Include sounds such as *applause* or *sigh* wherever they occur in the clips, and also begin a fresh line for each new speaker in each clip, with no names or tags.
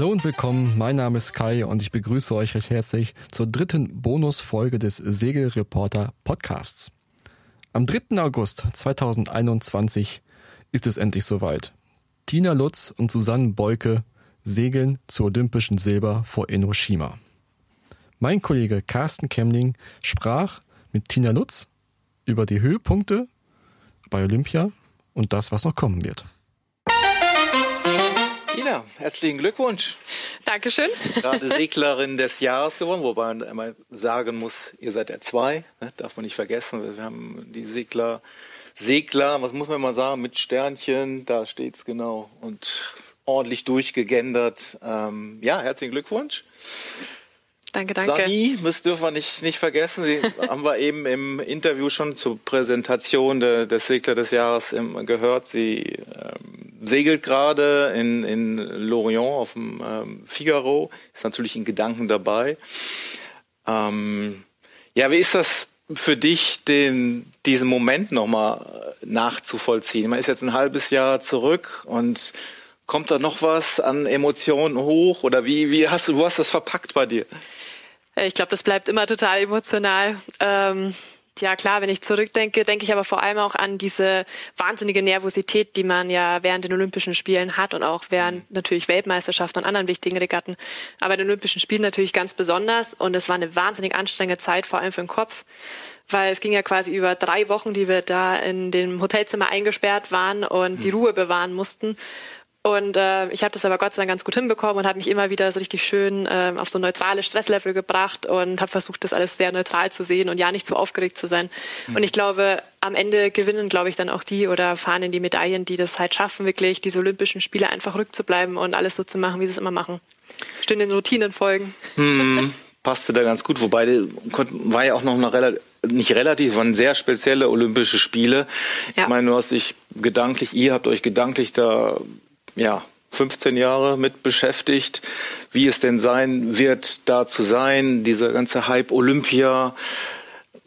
Hallo und willkommen, mein Name ist Kai und ich begrüße euch recht herzlich zur dritten Bonusfolge des Segelreporter Podcasts. Am 3. August 2021 ist es endlich soweit. Tina Lutz und Susanne Beuke segeln zu olympischen Silber vor Enoshima. Mein Kollege Carsten Kemling sprach mit Tina Lutz über die Höhepunkte bei Olympia und das, was noch kommen wird.
Tina, herzlichen Glückwunsch.
Dankeschön.
Gerade Seglerin des Jahres geworden, wobei man immer sagen muss, ihr seid der zwei, ne? darf man nicht vergessen. Wir haben die Segler, Segler, was muss man mal sagen, mit Sternchen, da steht's genau und ordentlich durchgegendert. Ähm, ja, herzlichen Glückwunsch.
Danke, danke.
Sani, das dürfen wir nicht, nicht vergessen. Sie *laughs* haben wir eben im Interview schon zur Präsentation de, des Segler des Jahres im, gehört. Sie ähm, segelt gerade in, in Lorient auf dem ähm, Figaro, ist natürlich in Gedanken dabei. Ähm, ja, wie ist das für dich, den, diesen Moment nochmal nachzuvollziehen? Man ist jetzt ein halbes Jahr zurück und kommt da noch was an Emotionen hoch oder wie, wie hast du, du hast das verpackt bei dir?
Ich glaube, das bleibt immer total emotional. Ähm, ja klar, wenn ich zurückdenke, denke ich aber vor allem auch an diese wahnsinnige Nervosität, die man ja während den Olympischen Spielen hat und auch während natürlich Weltmeisterschaften und anderen wichtigen Regatten. Aber den Olympischen Spielen natürlich ganz besonders und es war eine wahnsinnig anstrengende Zeit, vor allem für den Kopf weil es ging ja quasi über drei Wochen, die wir da in dem Hotelzimmer eingesperrt waren und die Ruhe bewahren mussten. Und äh, ich habe das aber Gott sei Dank ganz gut hinbekommen und habe mich immer wieder so richtig schön äh, auf so ein neutrales Stresslevel gebracht und habe versucht, das alles sehr neutral zu sehen und ja nicht zu aufgeregt zu sein. Mhm. Und ich glaube, am Ende gewinnen, glaube ich, dann auch die oder fahren in die Medaillen, die das halt schaffen, wirklich diese Olympischen Spiele einfach rückzubleiben und alles so zu machen, wie sie es immer machen. Stehen den Routinen folgen.
Mhm. *laughs* Passte da ganz gut, wobei war ja auch noch eine relativ, nicht relativ, waren sehr spezielle Olympische Spiele. Ja. Ich meine, du hast dich gedanklich, ihr habt euch gedanklich da ja, 15 Jahre mit beschäftigt, wie es denn sein wird, da zu sein. Dieser ganze Hype Olympia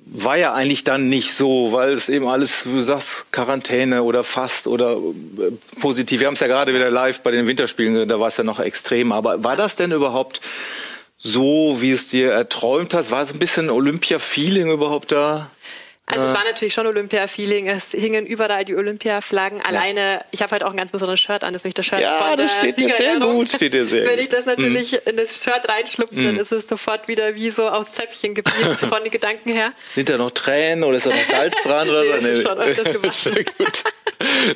war ja eigentlich dann nicht so, weil es eben alles, du sagst, Quarantäne oder fast oder äh, positiv. Wir haben es ja gerade wieder live bei den Winterspielen, da war es ja noch extrem. Aber war das denn überhaupt so, wie es dir erträumt hast? War so ein bisschen Olympia-Feeling überhaupt da?
Also es war natürlich schon Olympia-Feeling. Es hingen überall die Olympia-Flaggen. Alleine, ich habe halt auch ein ganz besonderes Shirt an, das ist nicht das Shirt
ja,
von
das steht dir sehr gut, steht dir sehr
Wenn ich das natürlich hm. in das Shirt reinschlupfe, hm. dann ist es sofort wieder wie so aufs Treppchen geblieben *laughs* von den Gedanken her.
Sind da noch Tränen oder ist da noch Salz dran oder *laughs*
nee, so? Nee, ist schon öfters *laughs* gemacht.
Sehr gut.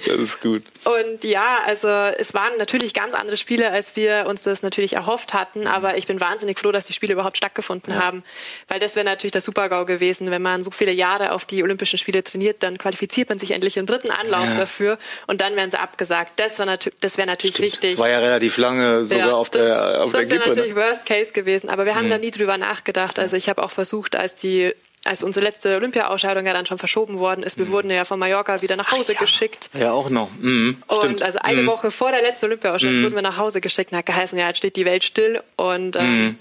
Das ist gut.
Und ja, also es waren natürlich ganz andere Spiele, als wir uns das natürlich erhofft hatten. Mhm. Aber ich bin wahnsinnig froh, dass die Spiele überhaupt stattgefunden ja. haben. Weil das wäre natürlich der Super-GAU gewesen, wenn man so viele Jahre auf die Olympischen Spiele trainiert, dann qualifiziert man sich endlich im dritten Anlauf ja. dafür und dann werden sie abgesagt. Das, war natu das wäre natürlich Stimmt. wichtig.
Das war ja relativ lange sogar ja, auf das, der auf
das
der Gippe.
Das wäre natürlich ne? Worst Case gewesen, aber wir haben mhm. da nie drüber nachgedacht. Also ich habe auch versucht, als die als unsere letzte Olympia-Ausscheidung ja dann schon verschoben worden ist, wir mhm. wurden ja von Mallorca wieder nach Hause
ja.
geschickt.
Ja, auch noch. Mhm,
und also eine mhm. Woche vor der letzten Olympia-Ausscheidung mhm. wurden wir nach Hause geschickt und hat geheißen, ja, jetzt steht die Welt still. Und ähm, mhm.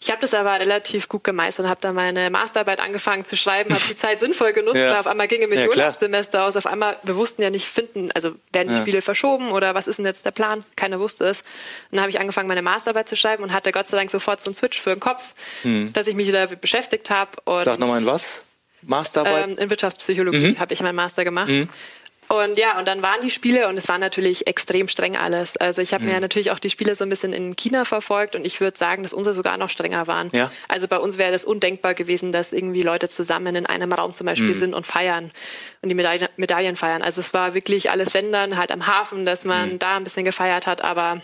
Ich habe das aber relativ gut gemeistert und habe dann meine Masterarbeit angefangen zu schreiben, habe die *laughs* Zeit sinnvoll genutzt, ja. auf einmal gingen mir die ja, Urlaubssemester aus, auf einmal, wir wussten ja nicht finden, also werden die Spiele verschoben oder was ist denn jetzt der Plan? Keiner wusste es. Und dann habe ich angefangen, meine Masterarbeit zu schreiben und hatte Gott sei Dank sofort so einen Switch für den Kopf, mhm. dass ich mich wieder beschäftigt habe.
Sag nochmal in was? Masterarbeit?
Ähm, in Wirtschaftspsychologie mhm. habe ich meinen Master gemacht. Mhm. Und ja, und dann waren die Spiele und es war natürlich extrem streng alles. Also ich habe mhm. mir natürlich auch die Spiele so ein bisschen in China verfolgt und ich würde sagen, dass unsere sogar noch strenger waren. Ja. Also bei uns wäre das undenkbar gewesen, dass irgendwie Leute zusammen in einem Raum zum Beispiel mhm. sind und feiern und die Medaillen, Medaillen feiern. Also es war wirklich alles wenn dann halt am Hafen, dass man mhm. da ein bisschen gefeiert hat, aber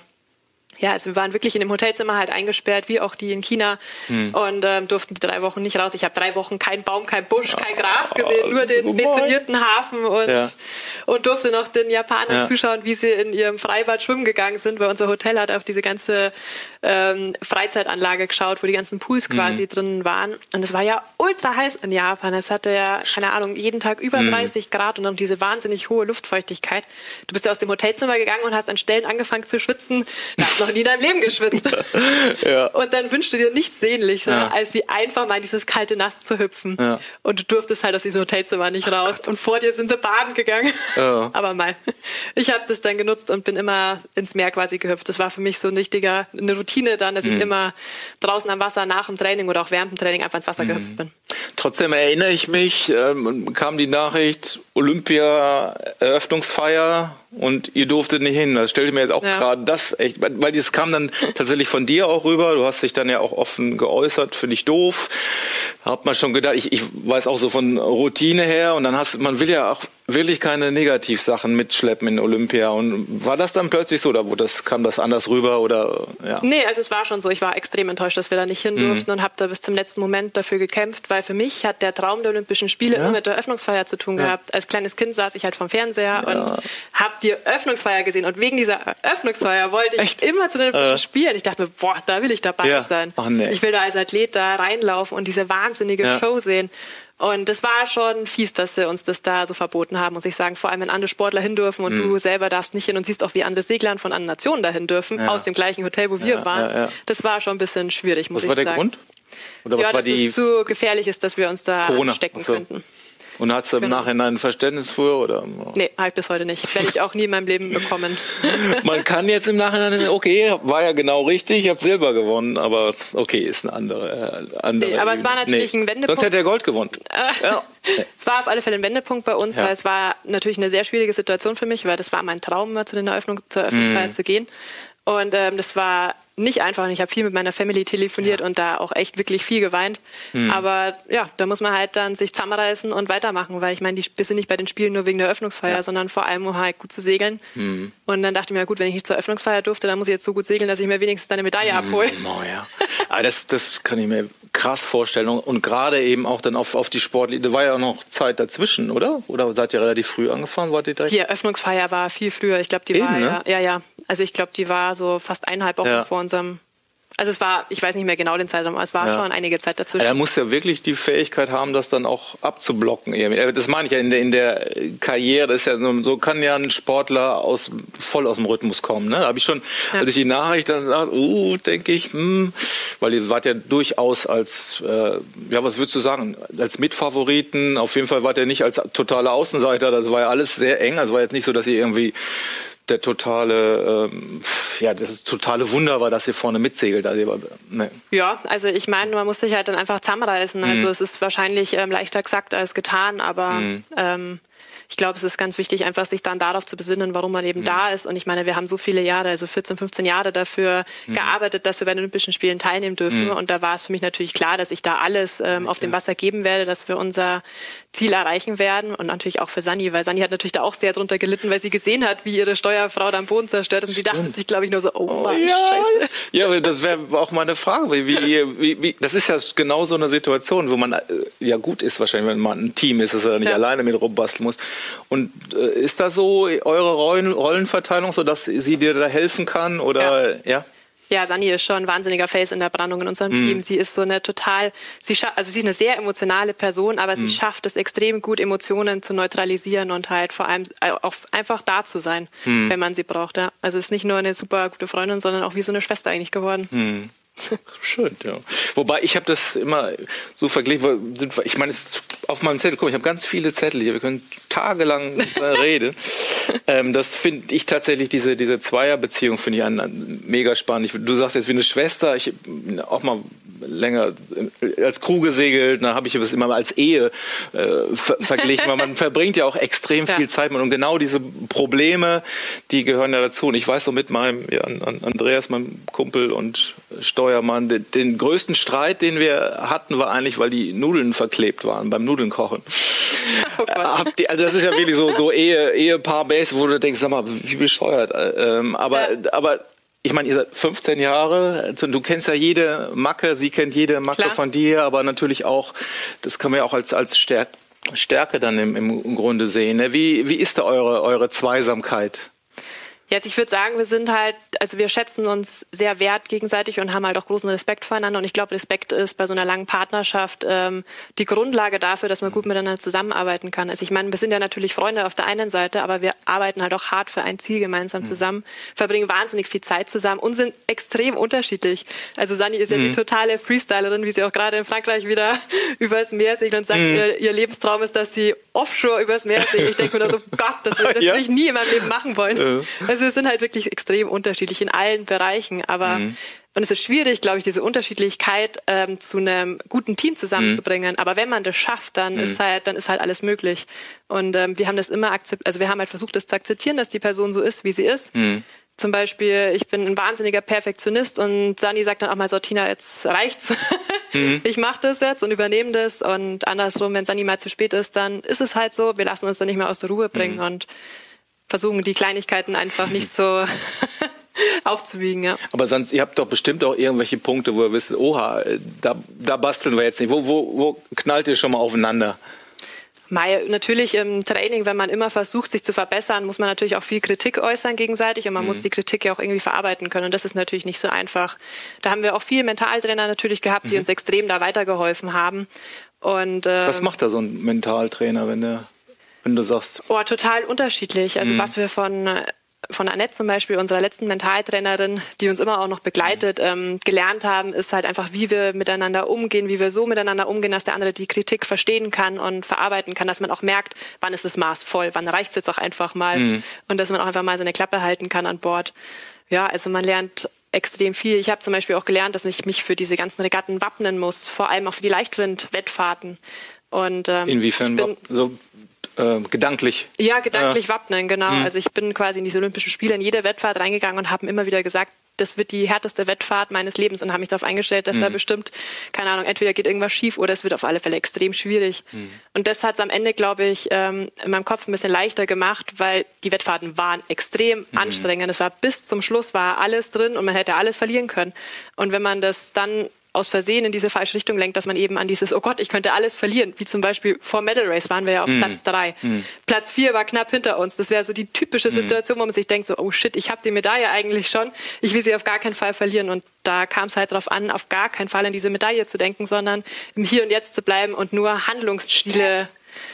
ja, also wir waren wirklich in dem Hotelzimmer halt eingesperrt, wie auch die in China mhm. und ähm, durften die drei Wochen nicht raus. Ich habe drei Wochen kein Baum, kein Busch, kein Gras gesehen, nur den betonierten Hafen und, ja. und durfte noch den Japanern ja. zuschauen, wie sie in ihrem Freibad schwimmen gegangen sind, weil unser Hotel hat auf diese ganze ähm, Freizeitanlage geschaut, wo die ganzen Pools mhm. quasi mhm. drin waren. Und es war ja ultra heiß in Japan. Es hatte ja, keine Ahnung, jeden Tag über mhm. 30 Grad und dann diese wahnsinnig hohe Luftfeuchtigkeit. Du bist ja aus dem Hotelzimmer gegangen und hast an Stellen angefangen zu schwitzen. Da *laughs* noch nie in deinem Leben geschwitzt. *laughs* ja. Und dann wünschst du dir nichts sehnlicher, ja. als wie einfach mal dieses kalte Nass zu hüpfen. Ja. Und du durftest halt aus diesem Hotelzimmer nicht raus. Oh und vor dir sind sie baden gegangen. *laughs* Aber mal. Ich habe das dann genutzt und bin immer ins Meer quasi gehüpft. Das war für mich so ein richtiger, eine Routine dann, dass mhm. ich immer draußen am Wasser nach dem Training oder auch während dem Training einfach ins Wasser mhm. gehüpft bin.
Trotzdem erinnere ich mich, ähm, kam die Nachricht, Olympia-Eröffnungsfeier und ihr durftet nicht hin. Das stellte mir jetzt auch ja. gerade das echt, weil das kam dann tatsächlich von dir auch rüber. Du hast dich dann ja auch offen geäußert, finde ich doof. Hat man schon gedacht, ich, ich weiß auch so von Routine her und dann hast man will ja auch wirklich keine Negativsachen mitschleppen in Olympia. Und war das dann plötzlich so oder wo das, kam das anders rüber oder
ja? Nee, also es war schon so. Ich war extrem enttäuscht, dass wir da nicht hin mhm. durften mhm. und habe da bis zum letzten Moment dafür gekämpft, weil für mich hat der Traum der Olympischen Spiele ja? immer mit der Eröffnungsfeier zu tun ja. gehabt. Als kleines Kind saß ich halt vom Fernseher und habe die Eröffnungsfeier gesehen und wegen dieser Eröffnungsfeier wollte ich Echt? immer zu den Olympischen äh. Spielen. Ich dachte mir, boah, da will ich dabei sein. Ach, nee. Ich will da als Athlet da reinlaufen und diese wahnsinnige Show sehen. Und das war schon fies, dass sie uns das da so verboten haben, muss ich sagen. Vor allem, wenn andere Sportler hin dürfen und mhm. du selber darfst nicht hin und siehst auch, wie andere Segler von anderen Nationen dahin dürfen, ja. aus dem gleichen Hotel, wo wir ja, waren. Ja, das war schon ein bisschen schwierig, muss was ich sagen. Was war der Grund? Oder was ja, war dass die es zu gefährlich ist, dass wir uns da Corona. stecken so. könnten.
Und hast du genau. im Nachhinein ein Verständnis für? Oder?
Nee, habe ich bis heute nicht. Werde ich auch nie in meinem Leben bekommen. *laughs*
Man kann jetzt im Nachhinein sagen, okay, war ja genau richtig, ich habe Silber gewonnen, aber okay, ist eine andere. Äh, andere
nee, aber es war natürlich nee. ein Wendepunkt.
Sonst hätte er Gold gewonnen. *laughs*
ja. Es war auf alle Fälle ein Wendepunkt bei uns, ja. weil es war natürlich eine sehr schwierige Situation für mich, weil das war mein Traum, mal zu den Eröffnung, zur Eröffnungsfeier mm. zu gehen. Und ähm, das war nicht einfach. Ich habe viel mit meiner Family telefoniert ja. und da auch echt wirklich viel geweint. Mhm. Aber ja, da muss man halt dann sich zusammenreißen und weitermachen, weil ich meine, die, sind nicht bei den Spielen nur wegen der Eröffnungsfeier, ja. sondern vor allem, um halt gut zu segeln. Mhm. Und dann dachte ich mir, gut, wenn ich nicht zur Eröffnungsfeier durfte, dann muss ich jetzt so gut segeln, dass ich mir wenigstens eine Medaille mhm. abhole.
Oh, ja. Aber das, das kann ich mir krass vorstellen. Und gerade eben auch dann auf, auf die Sportliga. Da war ja auch noch Zeit dazwischen, oder? Oder seid ihr relativ früh angefangen? Wart ihr
direkt? Die Eröffnungsfeier war viel früher. Ich glaube, die eben, war ne? ja, ja, ja. Also ich glaube, die war so fast eineinhalb Wochen ja. vor unserem also es war, ich weiß nicht mehr genau den Zeitraum, aber es war ja. schon einige Zeit dazwischen.
Er muss ja wirklich die Fähigkeit haben, das dann auch abzublocken. Das meine ich ja in der, in der Karriere. Das ist ja so, so kann ja ein Sportler aus, voll aus dem Rhythmus kommen. Ne? Da habe ich schon, ja. als ich die Nachricht dann sage, uh, denke ich, hm, weil ihr wart ja durchaus als, äh, ja, was würdest du sagen, als Mitfavoriten. Auf jeden Fall wart ihr nicht als totaler Außenseiter. Das war ja alles sehr eng. Also war jetzt nicht so, dass ihr irgendwie der totale, ähm, ja, das totale Wunder war, dass ihr vorne mitsegelt. Also,
ne. Ja, also ich meine, man muss sich halt dann einfach zusammenreißen. Mhm. Also es ist wahrscheinlich ähm, leichter gesagt als getan, aber mhm. ähm, ich glaube, es ist ganz wichtig, einfach sich dann darauf zu besinnen, warum man eben mhm. da ist. Und ich meine, wir haben so viele Jahre, also 14, 15 Jahre dafür mhm. gearbeitet, dass wir bei den Olympischen Spielen teilnehmen dürfen. Mhm. Und da war es für mich natürlich klar, dass ich da alles ähm, auf dem Wasser geben werde, dass wir unser Ziel erreichen werden. Und natürlich auch für Sani, weil Sani hat natürlich da auch sehr drunter gelitten, weil sie gesehen hat, wie ihre Steuerfrau da am Boden zerstört ist. Und sie dachte sich, glaube ich, nur so, oh, oh Mann, ja. scheiße.
Ja, das wäre auch meine Frage. Wie, wie, wie, das ist ja genau so eine Situation, wo man äh, ja gut ist wahrscheinlich, wenn man ein Team ist, dass er nicht ja. alleine mit rumbasteln muss. Und äh, ist da so eure Rollen, Rollenverteilung, so dass sie dir da helfen kann oder ja? ja?
Ja, Sani ist schon ein wahnsinniger Face in der Brandung in unserem mm. Team. Sie ist so eine total, sie also sie ist eine sehr emotionale Person, aber sie mm. schafft es extrem gut, Emotionen zu neutralisieren und halt vor allem auch einfach da zu sein, mm. wenn man sie braucht. Ja. Also ist nicht nur eine super gute Freundin, sondern auch wie so eine Schwester eigentlich geworden. *laughs*
Schön, ja. Wobei ich habe das immer so verglichen, ich meine, auf meinem Zettel, guck, ich habe ganz viele Zettel hier, wir können tagelang *laughs* reden. ähm, das finde ich tatsächlich, diese, diese Zweierbeziehung finde ich an, an, mega spannend. Ich, du sagst jetzt wie eine Schwester, ich auch mal länger als Crew gesegelt, da habe ich es immer mal als Ehe äh, ver verglichen, weil man *laughs* verbringt ja auch extrem viel ja. Zeit mit und genau diese Probleme, die gehören ja dazu. Und ich weiß so mit meinem ja, Andreas, meinem Kumpel und Steuermann, den, den größten Streit, den wir hatten, war eigentlich, weil die Nudeln verklebt waren beim Nudeln kochen. *laughs* Oh die, also das ist ja wirklich so so Ehe Ehepaar Base, wo du denkst, sag mal, wie bescheuert. Ähm, aber ja. aber ich meine, ihr seid 15 Jahre, also du kennst ja jede Macke, sie kennt jede Macke Klar. von dir, aber natürlich auch, das kann man ja auch als, als Stärke, Stärke dann im, im Grunde sehen. Ne? Wie, wie ist da eure, eure Zweisamkeit?
Jetzt, ich würde sagen, wir sind halt, also wir schätzen uns sehr wert gegenseitig und haben halt auch großen Respekt voreinander. Und ich glaube, Respekt ist bei so einer langen Partnerschaft ähm, die Grundlage dafür, dass man gut miteinander zusammenarbeiten kann. Also ich meine, wir sind ja natürlich Freunde auf der einen Seite, aber wir arbeiten halt auch hart für ein Ziel gemeinsam mhm. zusammen, verbringen wahnsinnig viel Zeit zusammen und sind extrem unterschiedlich. Also Sani ist ja mhm. die totale Freestylerin, wie sie auch gerade in Frankreich wieder *laughs* übers Meer segelt und sagt, mhm. ihr, ihr, Lebenstraum ist, dass sie offshore übers Meer segelt. Ich denke mir da so, *laughs* Gott, das, das ja. würde ich nie in meinem Leben machen wollen. Äh. Also also wir sind halt wirklich extrem unterschiedlich in allen Bereichen, aber mhm. und es ist schwierig, glaube ich, diese Unterschiedlichkeit ähm, zu einem guten Team zusammenzubringen. Mhm. Aber wenn man das schafft, dann mhm. ist halt, dann ist halt alles möglich. Und ähm, wir haben das immer akzeptiert, also wir haben halt versucht, das zu akzeptieren, dass die Person so ist, wie sie ist. Mhm. Zum Beispiel, ich bin ein wahnsinniger Perfektionist und Sani sagt dann auch mal so, Tina, jetzt reicht's. *laughs* Mhm. Ich mache das jetzt und übernehme das. Und andersrum, wenn Sani mal zu spät ist, dann ist es halt so. Wir lassen uns dann nicht mehr aus der Ruhe bringen. Mhm. Und versuchen, die Kleinigkeiten einfach nicht so *laughs* aufzuwiegen. Ja.
Aber sonst, ihr habt doch bestimmt auch irgendwelche Punkte, wo ihr wisst, oha, da, da basteln wir jetzt nicht. Wo, wo, wo knallt ihr schon mal aufeinander?
Mai, natürlich im Training, wenn man immer versucht, sich zu verbessern, muss man natürlich auch viel Kritik äußern gegenseitig und man mhm. muss die Kritik ja auch irgendwie verarbeiten können. Und das ist natürlich nicht so einfach. Da haben wir auch viele Mentaltrainer natürlich gehabt, die mhm. uns extrem da weitergeholfen haben. Und,
äh, Was macht da so ein Mentaltrainer, wenn der wenn du sagst?
Oh, total unterschiedlich. Also mhm. was wir von von Annette zum Beispiel, unserer letzten Mentaltrainerin, die uns immer auch noch begleitet, ähm, gelernt haben, ist halt einfach, wie wir miteinander umgehen, wie wir so miteinander umgehen, dass der andere die Kritik verstehen kann und verarbeiten kann, dass man auch merkt, wann ist das Maß voll, wann reicht es jetzt auch einfach mal mhm. und dass man auch einfach mal seine Klappe halten kann an Bord. Ja, also man lernt extrem viel. Ich habe zum Beispiel auch gelernt, dass ich mich für diese ganzen Regatten wappnen muss, vor allem auch für die Leichtwind-Wettfahrten. Und ähm,
inwiefern bin, so äh, gedanklich.
Ja, gedanklich äh, wappnen, genau. Mh. Also ich bin quasi in diese Olympischen Spiele in jede Wettfahrt reingegangen und habe immer wieder gesagt, das wird die härteste Wettfahrt meines Lebens und habe mich darauf eingestellt, dass mhm. da bestimmt, keine Ahnung, entweder geht irgendwas schief oder es wird auf alle Fälle extrem schwierig. Mhm. Und das hat es am Ende, glaube ich, ähm, in meinem Kopf ein bisschen leichter gemacht, weil die Wettfahrten waren extrem mhm. anstrengend. Es war bis zum Schluss war alles drin und man hätte alles verlieren können. Und wenn man das dann aus Versehen in diese falsche Richtung lenkt, dass man eben an dieses, oh Gott, ich könnte alles verlieren, wie zum Beispiel vor Medal Race waren wir ja auf mm. Platz drei. Mm. Platz vier war knapp hinter uns. Das wäre so die typische mhm. Situation, wo man sich denkt, so, oh shit, ich habe die Medaille eigentlich schon, ich will sie auf gar keinen Fall verlieren. Und da kam es halt darauf an, auf gar keinen Fall an diese Medaille zu denken, sondern im Hier und Jetzt zu bleiben und nur Handlungsstile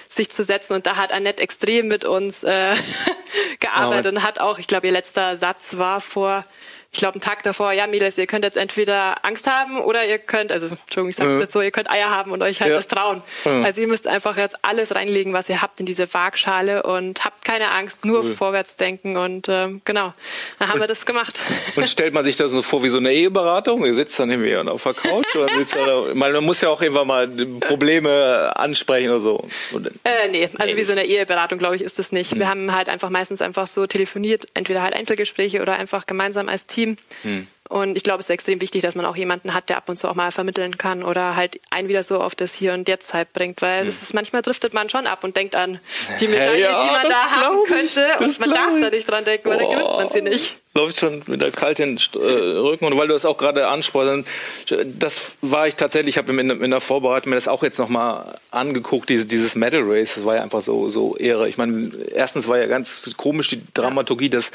sich zu setzen. Und da hat Annette extrem mit uns äh, *laughs* gearbeitet und hat auch, ich glaube, ihr letzter Satz war vor ich glaube, einen Tag davor, ja, Mädels, ihr könnt jetzt entweder Angst haben oder ihr könnt, also Entschuldigung, ich sage ja. jetzt so, ihr könnt Eier haben und euch halt ja. das trauen. Ja. Also ihr müsst einfach jetzt alles reinlegen, was ihr habt in diese Waagschale und habt keine Angst, nur cool. vorwärts denken und ähm, genau, dann haben und, wir das gemacht.
Und stellt man sich das so vor wie so eine Eheberatung? Ihr sitzt dann irgendwie auf der Couch oder sitzt da, *laughs* man muss ja auch irgendwann mal Probleme ansprechen oder so.
Äh, nee, also nee, wie so eine Eheberatung, glaube ich, ist das nicht. Hm. Wir haben halt einfach meistens einfach so telefoniert, entweder halt Einzelgespräche oder einfach gemeinsam als Team Team. Hm. Und ich glaube, es ist extrem wichtig, dass man auch jemanden hat, der ab und zu auch mal vermitteln kann oder halt einen wieder so auf das Hier und Jetzt halt bringt, weil hm. ist, manchmal driftet man schon ab und denkt an die *laughs* Medaille, ja, die man da haben könnte und man darf da nicht dran denken, weil dann gewinnt man sie nicht
läuft schon mit der kalten äh, Rücken. Und weil du das auch gerade ansprachst, das war ich tatsächlich, ich habe in, in der Vorbereitung mir das auch jetzt nochmal angeguckt, diese, dieses Medal Race, das war ja einfach so, so Ehre. Ich meine, erstens war ja ganz komisch die Dramaturgie, dass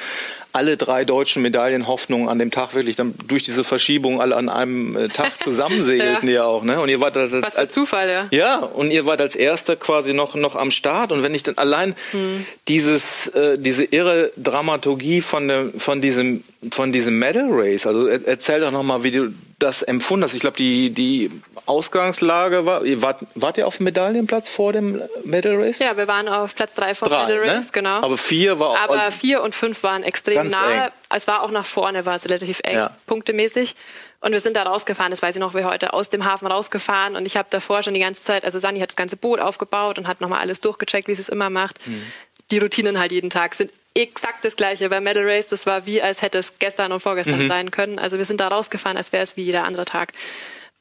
alle drei deutschen Medaillenhoffnungen an dem Tag wirklich dann durch diese Verschiebung alle an einem äh, Tag *laughs* zusammensegelten ja. ja auch. Ne? Und ihr wart als,
Was für Zufall, ja.
Ja, und ihr wart als Erster quasi noch, noch am Start. Und wenn ich dann allein hm. dieses, äh, diese irre Dramaturgie von, dem, von diesem von diesem Medal Race. Also erzähl doch nochmal, wie du das empfunden hast. Ich glaube, die, die Ausgangslage war, wart, wart ihr auf dem Medaillenplatz vor dem Medal Race?
Ja, wir waren auf Platz drei vor drei, Medal ne? Race, ne? genau.
Aber vier war
auch. Aber vier und fünf waren extrem. Eng. Es war auch nach vorne, war es relativ eng, ja. punktemäßig. Und wir sind da rausgefahren, das weiß ich noch, wir heute aus dem Hafen rausgefahren und ich habe davor schon die ganze Zeit, also Sani hat das ganze Boot aufgebaut und hat nochmal alles durchgecheckt, wie sie es immer macht. Mhm. Die Routinen halt jeden Tag sind exakt das gleiche. Bei Medal Race, das war wie, als hätte es gestern und vorgestern mhm. sein können. Also wir sind da rausgefahren, als wäre es wie jeder andere Tag.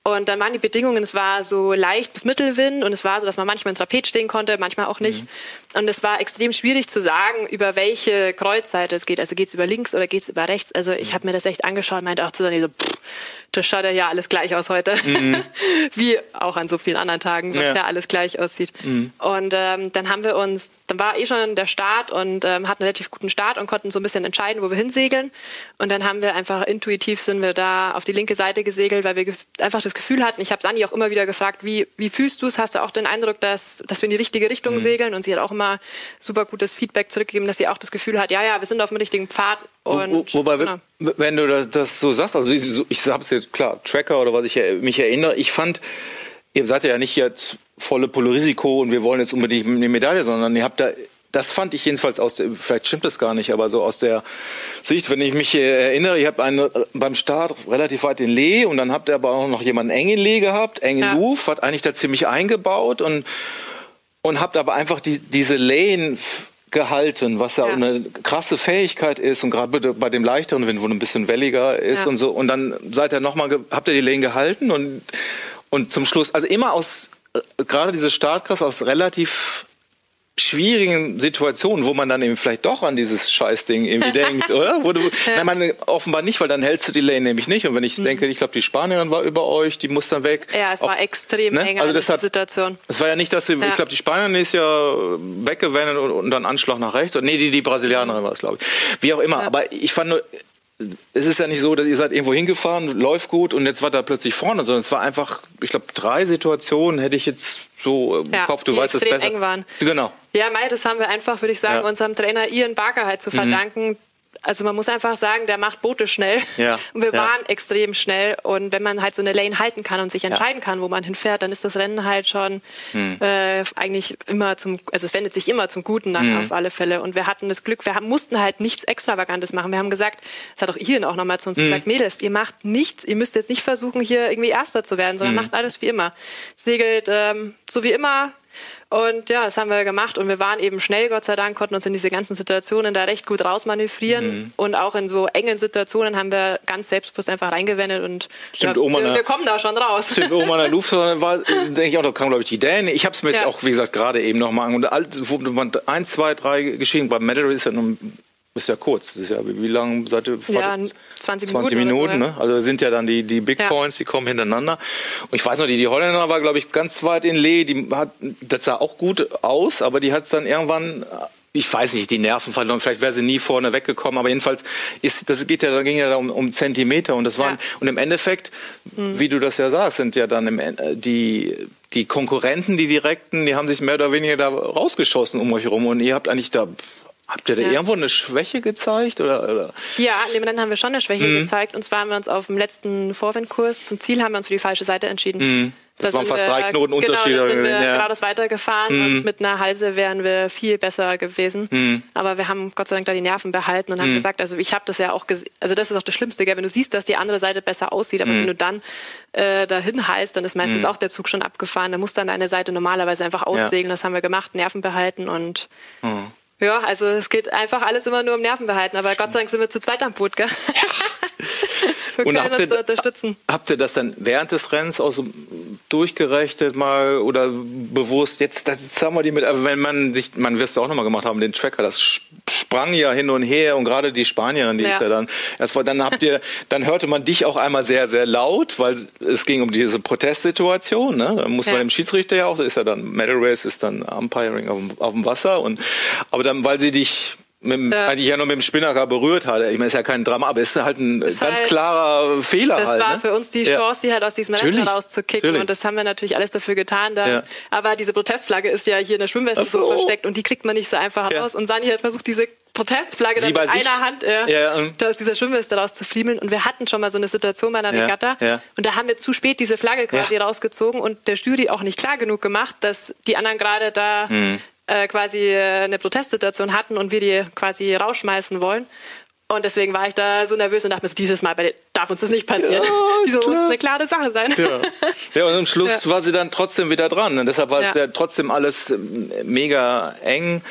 Und dann waren die Bedingungen, es war so leicht bis Mittelwind und es war so, dass man manchmal in Trapez stehen konnte, manchmal auch nicht. Mhm. Und es war extrem schwierig zu sagen, über welche Kreuzseite es geht. Also geht es über links oder geht es über rechts. Also ich mhm. habe mir das echt angeschaut und meinte auch zu Dani so, pff, das schaut ja alles gleich aus heute. Mhm. *laughs* Wie auch an so vielen anderen Tagen, dass ja. ja alles gleich aussieht. Mhm. Und ähm, dann haben wir uns dann war eh schon der Start und ähm, hatten einen relativ guten Start und konnten so ein bisschen entscheiden, wo wir hinsegeln. Und dann haben wir einfach intuitiv sind wir da auf die linke Seite gesegelt, weil wir einfach das Gefühl hatten, ich habe Sani auch immer wieder gefragt, wie, wie fühlst du es? Hast du auch den Eindruck, dass, dass wir in die richtige Richtung mhm. segeln? Und sie hat auch immer super gutes Feedback zurückgegeben, dass sie auch das Gefühl hat, ja, ja, wir sind auf dem richtigen Pfad. Und,
wo, wobei, genau. wenn du das so sagst, also ich, ich habe es jetzt klar, Tracker oder was ich mich erinnere, ich fand, ihr seid ja nicht jetzt volle Pulle-Risiko und wir wollen jetzt unbedingt eine Medaille, sondern ihr habt da das fand ich jedenfalls aus der, vielleicht stimmt das gar nicht, aber so aus der Sicht, wenn ich mich erinnere, ich habe einen beim Start relativ weit in Lee und dann habt ihr aber auch noch jemanden eng in Lee gehabt, eng in ja. Louvre, hat eigentlich da ziemlich eingebaut und, und habt aber einfach die, diese Lane gehalten, was ja, ja, eine krasse Fähigkeit ist und gerade bei dem leichteren Wind, wo ein bisschen welliger ist ja. und so und dann seid ihr nochmal, habt ihr die Lane gehalten und und zum Schluss, also immer aus äh, gerade diese Startkraft aus relativ schwierigen Situationen, wo man dann eben vielleicht doch an dieses Scheißding irgendwie *laughs* denkt, oder? Wo du, nein, man, offenbar nicht, weil dann hältst du die Lane nämlich nicht. Und wenn ich mhm. denke, ich glaube, die Spanierin war über euch, die muss dann weg.
Ja, es Auch, war extrem ne? eng also
das
hat, Situation.
Es war ja nicht, dass wir, ja. ich glaube, die Spanierin ist ja weggewendet und, und, dann Anschlag nach rechts. Nee, die, die Brasilianerin war es, glaube ich. Wie auch immer. Ja. Aber ich fand nur, es ist ja nicht so, dass ihr seid irgendwo hingefahren, läuft gut und jetzt war da plötzlich vorne, sondern es war einfach, ich glaube, drei Situationen hätte ich jetzt so im ja, Kopf, du weißt es besser.
eng waren.
Genau.
Ja, Mai, das haben wir einfach, würde ich sagen, ja. unserem Trainer Ian Barker halt zu mhm. verdanken, mhm also man muss einfach sagen, der macht Boote schnell. Ja. Und *laughs* wir ja. waren extrem schnell. Und wenn man halt so eine Lane halten kann und sich entscheiden ja. kann, wo man hinfährt, dann ist das Rennen halt schon hm. äh, eigentlich immer zum, also es wendet sich immer zum Guten dann hm. auf alle Fälle. Und wir hatten das Glück, wir haben, mussten halt nichts Extravagantes machen. Wir haben gesagt, das hat auch Ian auch nochmal zu uns hm. gesagt, Mädels, ihr macht nichts, ihr müsst jetzt nicht versuchen, hier irgendwie Erster zu werden, sondern hm. macht alles wie immer. Segelt ähm, so wie immer, und ja, das haben wir gemacht und wir waren eben schnell, Gott sei Dank, konnten uns in diese ganzen Situationen da recht gut rausmanövrieren. Mhm. Und auch in so engen Situationen haben wir ganz selbstbewusst einfach reingewendet und
Stimmt,
ja,
wir,
wir, kommen da schon raus.
Stimmt, oben an der Luft war, denke ich auch, da kam, glaube ich, die Dänen. Ich habe es mir ja. auch, wie gesagt, gerade eben nochmal und man eins, zwei, drei geschehen. Beim Medal ist ja nun ist ja kurz. Das ist ja, wie, lange seid ihr?
Ja, 20 Minuten.
20 Minuten, so, ne? Also sind ja dann die, die Big ja. Points, die kommen hintereinander. Und ich weiß noch, die, die Holländer war, glaube ich, ganz weit in Lee. Die hat, das sah auch gut aus, aber die hat es dann irgendwann ich weiß nicht, die Nerven verloren, vielleicht wäre sie nie vorne weggekommen, aber jedenfalls ist, das geht ja, ging ja da um, um Zentimeter und das waren, ja. und im Endeffekt, mhm. wie du das ja sagst, sind ja dann im, die, die Konkurrenten, die direkten, die haben sich mehr oder weniger da rausgeschossen um euch herum und ihr habt eigentlich da Habt ihr da ja. irgendwo eine Schwäche gezeigt? Oder, oder?
Ja, in dem Rennen haben wir schon eine Schwäche mhm. gezeigt. Und zwar haben wir uns auf dem letzten Vorwindkurs zum Ziel haben wir uns für die falsche Seite entschieden. Mhm.
Das da waren fast wir, drei Knoten Unterschiede.
Genau, da sind wir ja. geradeaus weitergefahren mhm. und mit einer Halse wären wir viel besser gewesen. Mhm. Aber wir haben Gott sei Dank da die Nerven behalten und haben mhm. gesagt, also ich habe das ja auch gesehen, also das ist auch das Schlimmste, gell? wenn du siehst, dass die andere Seite besser aussieht, aber wenn mhm. du dann äh, dahin heißt, dann ist meistens mhm. auch der Zug schon abgefahren. Da muss dann deine Seite normalerweise einfach aussegeln. Ja. Das haben wir gemacht, Nerven behalten und mhm. Ja, also es geht einfach alles immer nur um Nerven behalten, aber Gott sei Dank sind wir zu zweit am Boot, gell?
Ja. *laughs* *laughs* Und habt ihr, unterstützen. habt ihr das dann während des Rennens auch so durchgerechnet mal oder bewusst, jetzt, das haben wir die mit, also wenn man sich, man wirst du auch nochmal gemacht haben, den Tracker, das sprang ja hin und her und gerade die Spanierin, die ja. ist ja dann, erst dann habt ihr, dann hörte man dich auch einmal sehr, sehr laut, weil es ging um diese Protestsituation, ne? Da muss ja. man dem Schiedsrichter ja auch, ist ja dann, Medal Race ist dann Umpiring auf, auf dem Wasser und, aber dann, weil sie dich mit ja. eigentlich ja nur mit dem Spinnaker berührt hat. Ich meine, ist ja kein Drama, aber ist halt ein ist ganz halt, klarer Fehler.
Das
halt,
war
ne?
für uns die Chance, die halt aus diesem Rennen rauszukicken. Natürlich. Und das haben wir natürlich alles dafür getan. Dann. Ja. Aber diese Protestflagge ist ja hier in der Schwimmweste so. so versteckt und die kriegt man nicht so einfach ja. raus. Und Sani hat versucht, diese Protestflagge dann mit einer Hand äh, ja, da aus dieser Schwimmweste rauszufriemeln. Und wir hatten schon mal so eine Situation bei einer ja, Regatta. Ja. Und da haben wir zu spät diese Flagge quasi rausgezogen und der Jury auch nicht klar genug gemacht, dass die anderen gerade da mhm äh, quasi äh, eine Protestsituation hatten und wir die quasi rausschmeißen wollen. Und deswegen war ich da so nervös und dachte mir so, dieses Mal darf uns das nicht passieren. Ja, Wieso muss eine klare Sache sein?
Ja, *laughs* ja und am Schluss ja. war sie dann trotzdem wieder dran. Und deshalb war es ja trotzdem alles ähm, mega eng.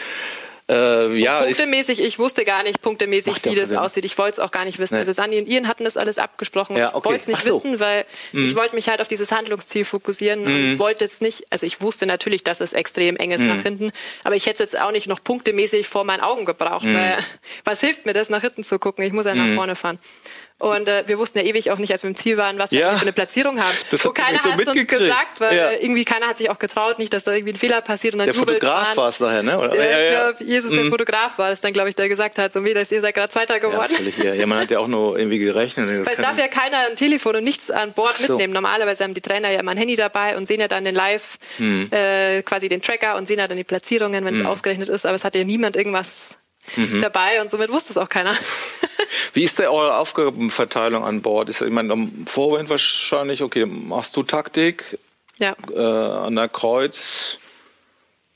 Äh, ja, punktemäßig, ich wusste gar nicht punktemäßig, wie das Sinn. aussieht. Ich wollte es auch gar nicht wissen. Nee. Also Sani und Ian hatten das alles abgesprochen. Ja, okay. Ich wollte es nicht so. wissen, weil mhm. ich wollte mich halt auf dieses Handlungsziel fokussieren mhm. und wollte es nicht, also ich wusste natürlich, dass es extrem eng ist mhm. nach hinten, aber ich hätte es jetzt auch nicht noch punktemäßig vor meinen Augen gebraucht, mhm. weil *laughs* was hilft mir das, nach hinten zu gucken? Ich muss ja nach mhm. vorne fahren. Und äh, wir wussten ja ewig auch nicht, als wir im Ziel waren, was wir für eine Platzierung haben.
Das hat keiner so
hat uns gesagt, weil ja. irgendwie keiner hat sich auch getraut, nicht, dass da irgendwie ein Fehler passiert. Und dann
der Fotograf war es nachher, ne?
Oder? Ja, ja, ja. ich glaube, Jesus, mhm. der Fotograf war es dann, glaube ich, der gesagt hat, so wie das ihr seid gerade Zweiter geworden.
Ja, ja, man hat ja auch nur irgendwie gerechnet. *laughs*
Weil es darf ja keiner ein Telefon und nichts an Bord so. mitnehmen. Normalerweise haben die Trainer ja immer ein Handy dabei und sehen ja dann den Live, mhm. äh, quasi den Tracker und sehen ja dann die Platzierungen, wenn es mhm. ausgerechnet ist. Aber es hat ja niemand irgendwas mhm. dabei und somit wusste es auch keiner. *laughs*
Wie ist denn eure Aufgabenverteilung an Bord? Ist, ich meine, am Vorwind wahrscheinlich, okay, machst du Taktik
ja.
äh, an der Kreuz,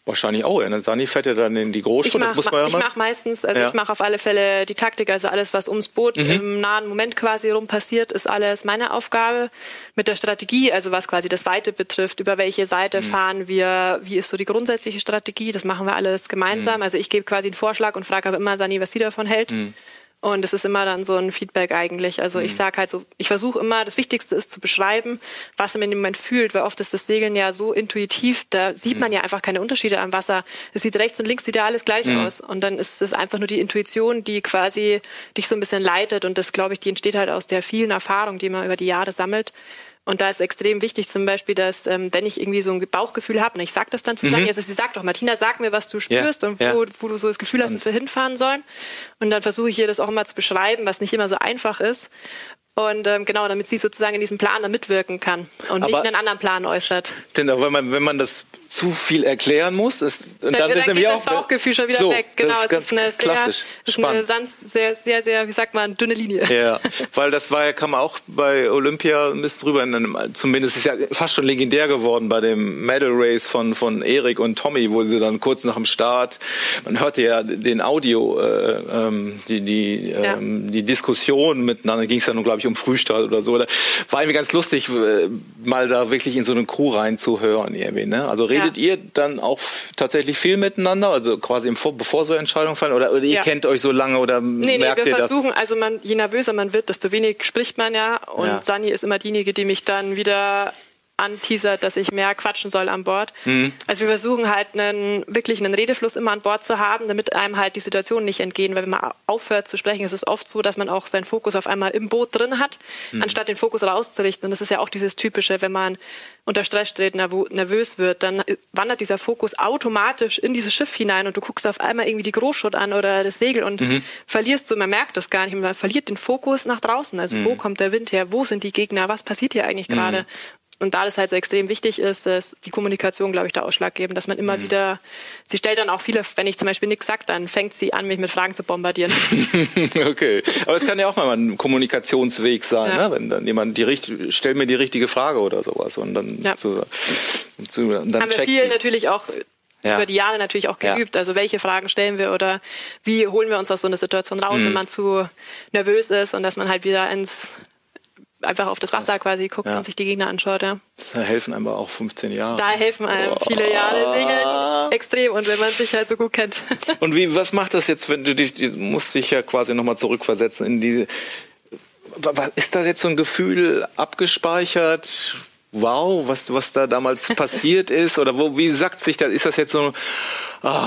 Wahrscheinlich auch, ja. Dann Sani fährt ja dann in die Großstadt.
Ich mache ja mach meistens, also ja. ich mache auf alle Fälle die Taktik, also alles, was ums Boot mhm. im nahen Moment quasi rum passiert, ist alles meine Aufgabe. Mit der Strategie, also was quasi das Weite betrifft, über welche Seite mhm. fahren wir, wie ist so die grundsätzliche Strategie, das machen wir alles gemeinsam. Mhm. Also ich gebe quasi einen Vorschlag und frage aber immer Sani, was sie davon hält. Und es ist immer dann so ein Feedback eigentlich. Also mhm. ich sage halt so, ich versuche immer, das Wichtigste ist zu beschreiben, was man in dem Moment fühlt, weil oft ist das Segeln ja so intuitiv, da sieht man mhm. ja einfach keine Unterschiede am Wasser. Es sieht rechts und links sieht ja alles gleich mhm. aus. Und dann ist es einfach nur die Intuition, die quasi dich so ein bisschen leitet. Und das, glaube ich, die entsteht halt aus der vielen Erfahrung, die man über die Jahre sammelt. Und da ist extrem wichtig zum Beispiel, dass ähm, wenn ich irgendwie so ein Bauchgefühl habe, und ich sage das dann zu mhm. also sie sagt doch, Martina, sag mir, was du spürst ja, und wo, ja. wo, du so das Gefühl hast, dass wir hinfahren sollen. Und dann versuche ich ihr das auch immer zu beschreiben, was nicht immer so einfach ist. Und ähm, genau, damit sie sozusagen in diesem Plan da mitwirken kann und Aber nicht einen anderen Plan äußert.
Denn wenn man, wenn man das zu viel erklären muss. Ist,
und dann, dann ist nämlich auch das Bauchgefühl schon wieder so, weg. Genau,
das ist, es ist eine
klassisch, sehr, ist eine sehr, sehr, sehr, wie sagt man, dünne Linie.
Ja, *laughs* weil das war ja, kam auch bei Olympia ein bisschen drüber, in einem, zumindest ist ja fast schon legendär geworden bei dem Medal Race von, von Erik und Tommy, wo sie dann kurz nach dem Start, man hörte ja den Audio, äh, ähm, die, die, ja. ähm, die Diskussion miteinander, ging es ja nun, glaube ich, um Frühstart oder so. Da war irgendwie ganz lustig, äh, mal da wirklich in so eine Crew reinzuhören irgendwie, ne? Also redet redet ihr dann auch tatsächlich viel miteinander? Also quasi im Vor bevor so Entscheidungen fallen? Oder, oder ihr kennt euch so lange oder nee, merkt nee, wir
ihr versuchen, das? Also man, je nervöser man wird, desto weniger spricht man ja. Und ja. Sani ist immer diejenige, die mich dann wieder anteasert, dass ich mehr quatschen soll an Bord. Mhm. Also wir versuchen halt einen, wirklich einen Redefluss immer an Bord zu haben, damit einem halt die Situation nicht entgehen. Weil wenn man aufhört zu sprechen, ist es oft so, dass man auch seinen Fokus auf einmal im Boot drin hat, mhm. anstatt den Fokus rauszurichten. Und das ist ja auch dieses Typische, wenn man unter Stress steht, nervös wird, dann wandert dieser Fokus automatisch in dieses Schiff hinein und du guckst auf einmal irgendwie die Großschott an oder das Segel und mhm. verlierst so, man merkt das gar nicht, man verliert den Fokus nach draußen. Also wo mhm. kommt der Wind her? Wo sind die Gegner? Was passiert hier eigentlich mhm. gerade? Und da das halt so extrem wichtig ist, ist die Kommunikation, glaube ich, der ausschlaggebend, dass man immer mhm. wieder, sie stellt dann auch viele, wenn ich zum Beispiel nichts sage, dann fängt sie an, mich mit Fragen zu bombardieren. *laughs*
okay, aber es kann ja auch mal ein Kommunikationsweg sein, ja. ne? wenn dann jemand die richtige, stellt mir die richtige Frage oder sowas und dann, ja. zu,
zu, dann haben wir viel sie. natürlich auch ja. über die Jahre natürlich auch geübt. Ja. Also welche Fragen stellen wir oder wie holen wir uns aus so einer Situation raus, mhm. wenn man zu nervös ist und dass man halt wieder ins einfach auf das Wasser quasi guckt ja. und sich die Gegner anschaut. Ja.
Da helfen einem auch 15 Jahre.
Da helfen einem oh. viele Jahre Segeln *laughs* extrem und wenn man sich halt so gut kennt. *laughs*
Und wie, was macht das jetzt, wenn du dich, du musst dich ja quasi nochmal zurückversetzen in diese, ist da jetzt so ein Gefühl abgespeichert? Wow, was, was da damals *laughs* passiert ist? Oder wo, wie sagt sich das? Ist das jetzt so, oh,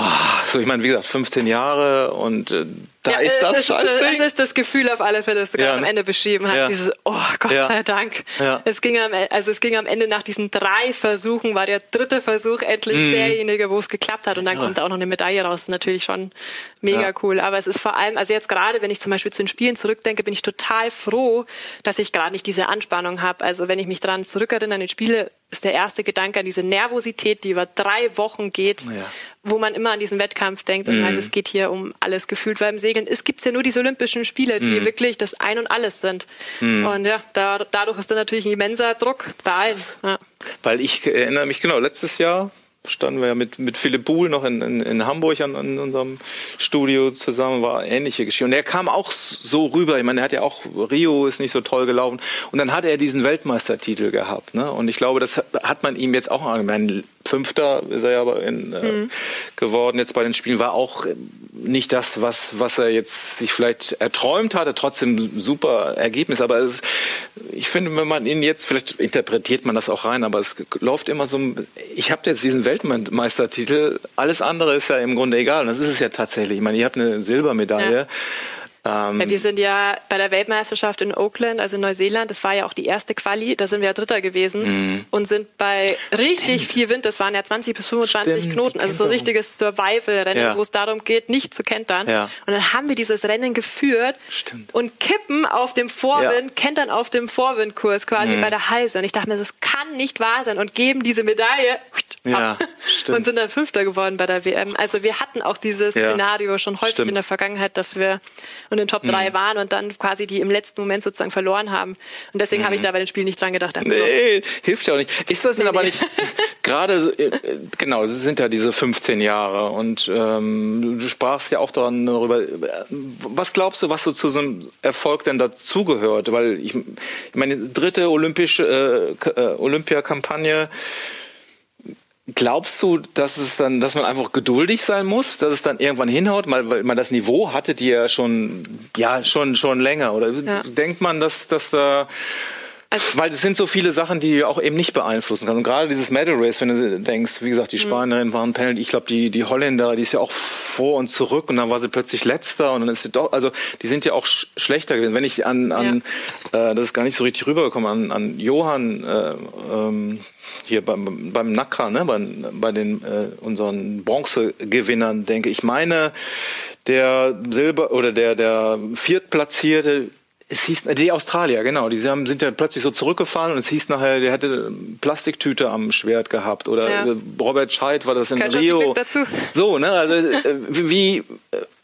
so ich meine, wie gesagt, 15 Jahre und äh, da ja, ist das Scheißding.
Es ist das Gefühl auf alle Fälle, das du ja, gerade am Ende beschrieben hast. Ja. Dieses, oh Gott sei Dank. Ja. Es ging am, e, also es ging am Ende nach diesen drei Versuchen, war der dritte Versuch endlich mm. derjenige, wo es geklappt hat. Und dann kommt auch noch eine Medaille raus. Natürlich schon mega cool. Aber es ist vor allem, also jetzt gerade, wenn ich zum Beispiel zu den Spielen zurückdenke, bin ich total froh, dass ich gerade nicht diese Anspannung habe. Also wenn ich mich daran zurückerinnere an die Spiele, ist der erste Gedanke an diese Nervosität, die über drei Wochen geht, ja. wo man immer an diesen Wettkampf denkt und mhm. weiß, es geht hier um alles gefühlt, weil im Segeln es gibt ja nur diese Olympischen Spiele, die mhm. wirklich das Ein und Alles sind. Mhm. Und ja, da, dadurch ist dann natürlich ein immenser Druck bei allen. Ja.
Weil ich erinnere mich genau, letztes Jahr standen wir ja mit, mit Philipp Buhl noch in, in, in Hamburg an, an unserem Studio zusammen, war ähnliche Geschichte. Und er kam auch so rüber, ich meine, er hat ja auch, Rio ist nicht so toll gelaufen. Und dann hat er diesen Weltmeistertitel gehabt. Ne? Und ich glaube, das hat man ihm jetzt auch angemerkt. Fünfter ist er ja aber in, äh, mhm. geworden jetzt bei den Spielen, war auch nicht das, was, was er jetzt sich vielleicht erträumt hatte, trotzdem super Ergebnis. Aber es, ich finde, wenn man ihn jetzt, vielleicht interpretiert man das auch rein, aber es läuft immer so, ich habe jetzt diesen Weltmeistertitel, alles andere ist ja im Grunde egal. Und das ist es ja tatsächlich. Ich meine, ihr habt eine Silbermedaille. Ja
Ähm, ja, wir sind ja bei der Weltmeisterschaft in Oakland, also in Neuseeland, das war ja auch die erste Quali, da sind wir ja Dritter gewesen mhm. und sind bei richtig Stimmt. viel Wind, das waren ja 20 bis 25 Stimmt, Knoten, also so ein richtiges Survival-Rennen, ja. wo es darum geht, nicht zu kentern. Ja. Und dann haben wir dieses Rennen geführt Stimmt. und kippen auf dem Vorwind, kentern auf dem Vorwindkurs quasi mhm. bei der Heise. Und ich dachte mir, das kann nicht wahr sein und geben diese Medaille ja, und sind dann Fünfter geworden bei der WM. Also wir hatten auch dieses Szenario schon häufig in der Vergangenheit, dass wir in den Top 3 mhm. waren und dann quasi die im letzten Moment sozusagen verloren haben. Und deswegen mhm. habe ich mhm. da bei den Spielen nicht dran gedacht.
Nee, so. hilft ja auch nicht. Ist das denn nee, aber nee. nicht gerade, so, äh, genau, es sind ja diese 15 Jahre und ähm, du sprachst ja auch darüber, was glaubst du, was so zu so einem Erfolg denn dazugehört? Weil ich, ich meine, dritte olympische äh, äh Olympiakampagne, Glaubst du, dass es dann, dass man einfach geduldig sein muss, dass es dann irgendwann hinhaut, weil, man das Niveau hattet ihr ja schon, ja schon schon länger? Oder ja. denkt man, dass dass da also, Weil es sind so viele Sachen, die du auch eben nicht beeinflussen kannst. Und gerade dieses Medal Race, wenn du denkst, wie gesagt, die mhm. Spanierin waren Penalty, ich glaube, die, die Holländer, die ist ja auch vor und zurück und dann war sie plötzlich letzter und dann ist sie doch, also die sind ja auch sch schlechter gewesen. Wenn ich an, an ja. äh, das ist gar nicht so richtig rübergekommen, an, an Johann, äh, ähm, hier beim, beim Nakra, ne, bei, bei den äh, unseren Bronzegewinnern denke. Ich meine, der Silber oder der der Viertplatzierte, es hieß die Australier, genau, die haben, sind ja plötzlich so zurückgefahren und es hieß nachher, der hätte Plastiktüte am Schwert gehabt oder ja. Robert Scheid war das in Kein Rio. Dazu. So, ne, also äh, *laughs* wie äh,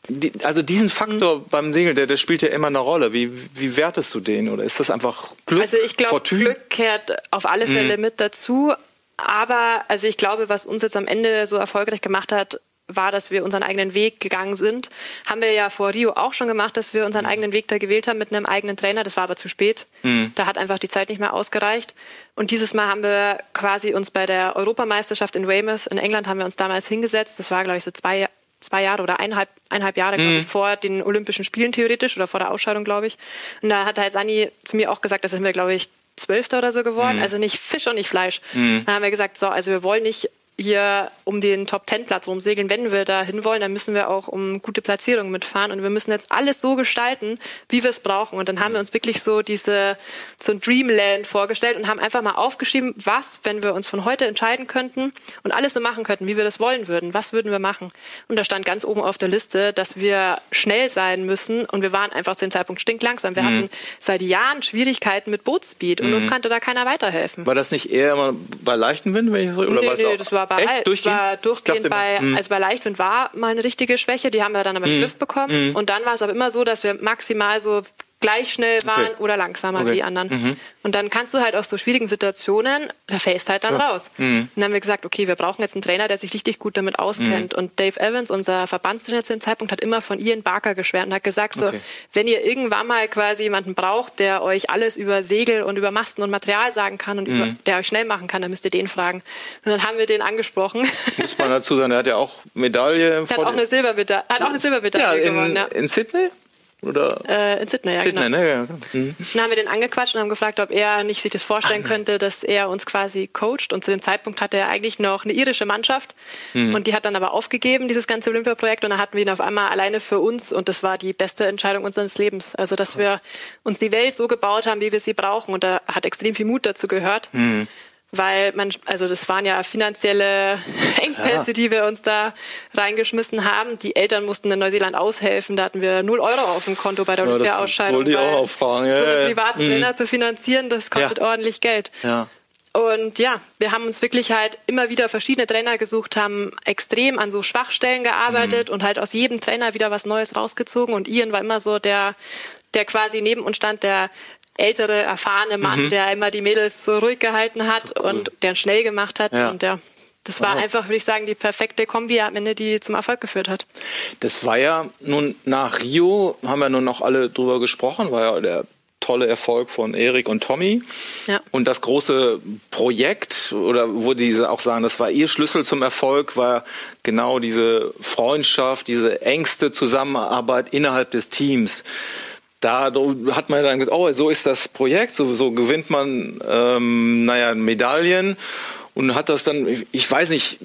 die, also diesen Faktor mhm. beim Single, der, der spielt ja immer eine Rolle. Wie, wie wertest du den? Oder ist das einfach Glück?
Also ich glaube, Glück kehrt auf alle Fälle mhm. mit dazu. Aber also ich glaube, was uns jetzt am Ende so erfolgreich gemacht hat, war, dass wir unseren eigenen Weg gegangen sind. Haben wir ja vor Rio auch schon gemacht, dass wir unseren mhm. eigenen Weg da gewählt haben mit einem eigenen Trainer. Das war aber zu spät. Mhm. Da hat einfach die Zeit nicht mehr ausgereicht. Und dieses Mal haben wir quasi uns bei der Europameisterschaft in Weymouth in England haben wir uns damals hingesetzt. Das war, glaube ich, so zwei zwei Jahre oder eineinhalb, eineinhalb Jahre, mhm. ich, vor den Olympischen Spielen theoretisch oder vor der Ausscheidung, glaube ich. Und da hat halt Sani zu mir auch gesagt, das sind wir, glaube ich, Zwölfter oder so geworden. Mhm. Also nicht Fisch und nicht Fleisch. Mhm. Dann haben wir gesagt, so, also wir wollen nicht hier um den Top Ten Platz rumsegeln. Wenn wir da hinwollen, dann müssen wir auch um gute Platzierungen mitfahren und wir müssen jetzt alles so gestalten, wie wir es brauchen. Und dann haben wir uns wirklich so diese so ein Dreamland vorgestellt und haben einfach mal aufgeschrieben, was, wenn wir uns von heute entscheiden könnten und alles so machen könnten, wie wir das wollen würden, was würden wir machen? Und da stand ganz oben auf der Liste, dass wir schnell sein müssen und wir waren einfach zu dem Zeitpunkt stinklangsam. Wir mhm. hatten seit Jahren Schwierigkeiten mit Bootspeed und mhm. uns konnte da keiner weiterhelfen.
War das nicht eher immer bei leichtem Wind, wenn ich so, oder
nee, nee, das war war bei, Echt? Durchgehend? war durchgehend bei, mhm. also bei Leichtwind war mal eine richtige Schwäche, die haben wir dann aber mhm. Griff bekommen. Mhm. Und dann war es aber immer so, dass wir maximal so gleich schnell waren okay. oder langsamer okay. wie die anderen. Mhm. Und dann kannst du halt aus so schwierigen Situationen, da fällst halt dann ja. raus. Mhm. Und dann haben wir gesagt, okay, wir brauchen jetzt einen Trainer, der sich richtig gut damit auskennt. Mhm. Und Dave Evans, unser Verbandstrainer zu dem Zeitpunkt, hat immer von Ian Barker geschwärmt und hat gesagt, okay. so, wenn ihr irgendwann mal quasi jemanden braucht, der euch alles über Segel und über Masten und Material sagen kann und über, mhm. der euch schnell machen kann, dann müsst ihr den fragen. Und dann haben wir den angesprochen. *laughs*
Muss man dazu sagen, er hat ja auch Medaille.
Er hat auch eine Silbermedaille, hat auch eine Silbermedaille
ja, in, gewonnen. Ja. In Sydney? Oder?
Äh, in Sydney, ja. Sydney, genau. ne? Ja. Mhm. Dann haben wir den angequatscht und haben gefragt, ob er nicht sich das vorstellen Ach, könnte, dass er uns quasi coacht. Und zu dem Zeitpunkt hatte er eigentlich noch eine irische Mannschaft. Mhm. Und die hat dann aber aufgegeben, dieses ganze Olympiaprojekt. Und dann hatten wir ihn auf einmal alleine für uns. Und das war die beste Entscheidung unseres Lebens. Also, dass wir uns die Welt so gebaut haben, wie wir sie brauchen. Und da hat extrem viel Mut dazu gehört. Mhm weil man, also das waren ja finanzielle *laughs* Engpässe, ja. die wir uns da reingeschmissen haben. Die Eltern mussten in Neuseeland aushelfen, da hatten wir null Euro auf dem Konto bei der ja, Olympia-Ausscheidung.
Das wollte ich auch auffragen. Ja,
so einen privaten mhm. Trainer zu finanzieren, das kostet ja. ordentlich Geld. Ja. Und ja, wir haben uns wirklich halt immer wieder verschiedene Trainer gesucht, haben extrem an so Schwachstellen gearbeitet mhm. und halt aus jedem Trainer wieder was Neues rausgezogen. Und Ian war immer so der, der quasi neben uns stand, der ältere, erfahrene Mann, mhm. der immer die Mädels so ruhig gehalten hat cool. und der schnell gemacht hat. Ja. Und der, das war wow. einfach, würde ich sagen, die perfekte Kombi am Ende, die zum Erfolg geführt hat.
Das war ja nun nach Rio, haben wir nun noch alle drüber gesprochen, war ja der tolle Erfolg von Erik und Tommy. Ja. Und das große Projekt, oder wo diese auch sagen, das war ihr Schlüssel zum Erfolg, war genau diese Freundschaft, diese engste Zusammenarbeit innerhalb des Teams da hat man dann gesagt, oh, so ist das Projekt, so, so gewinnt man, ähm, naja, Medaillen und hat das dann, ich weiß nicht,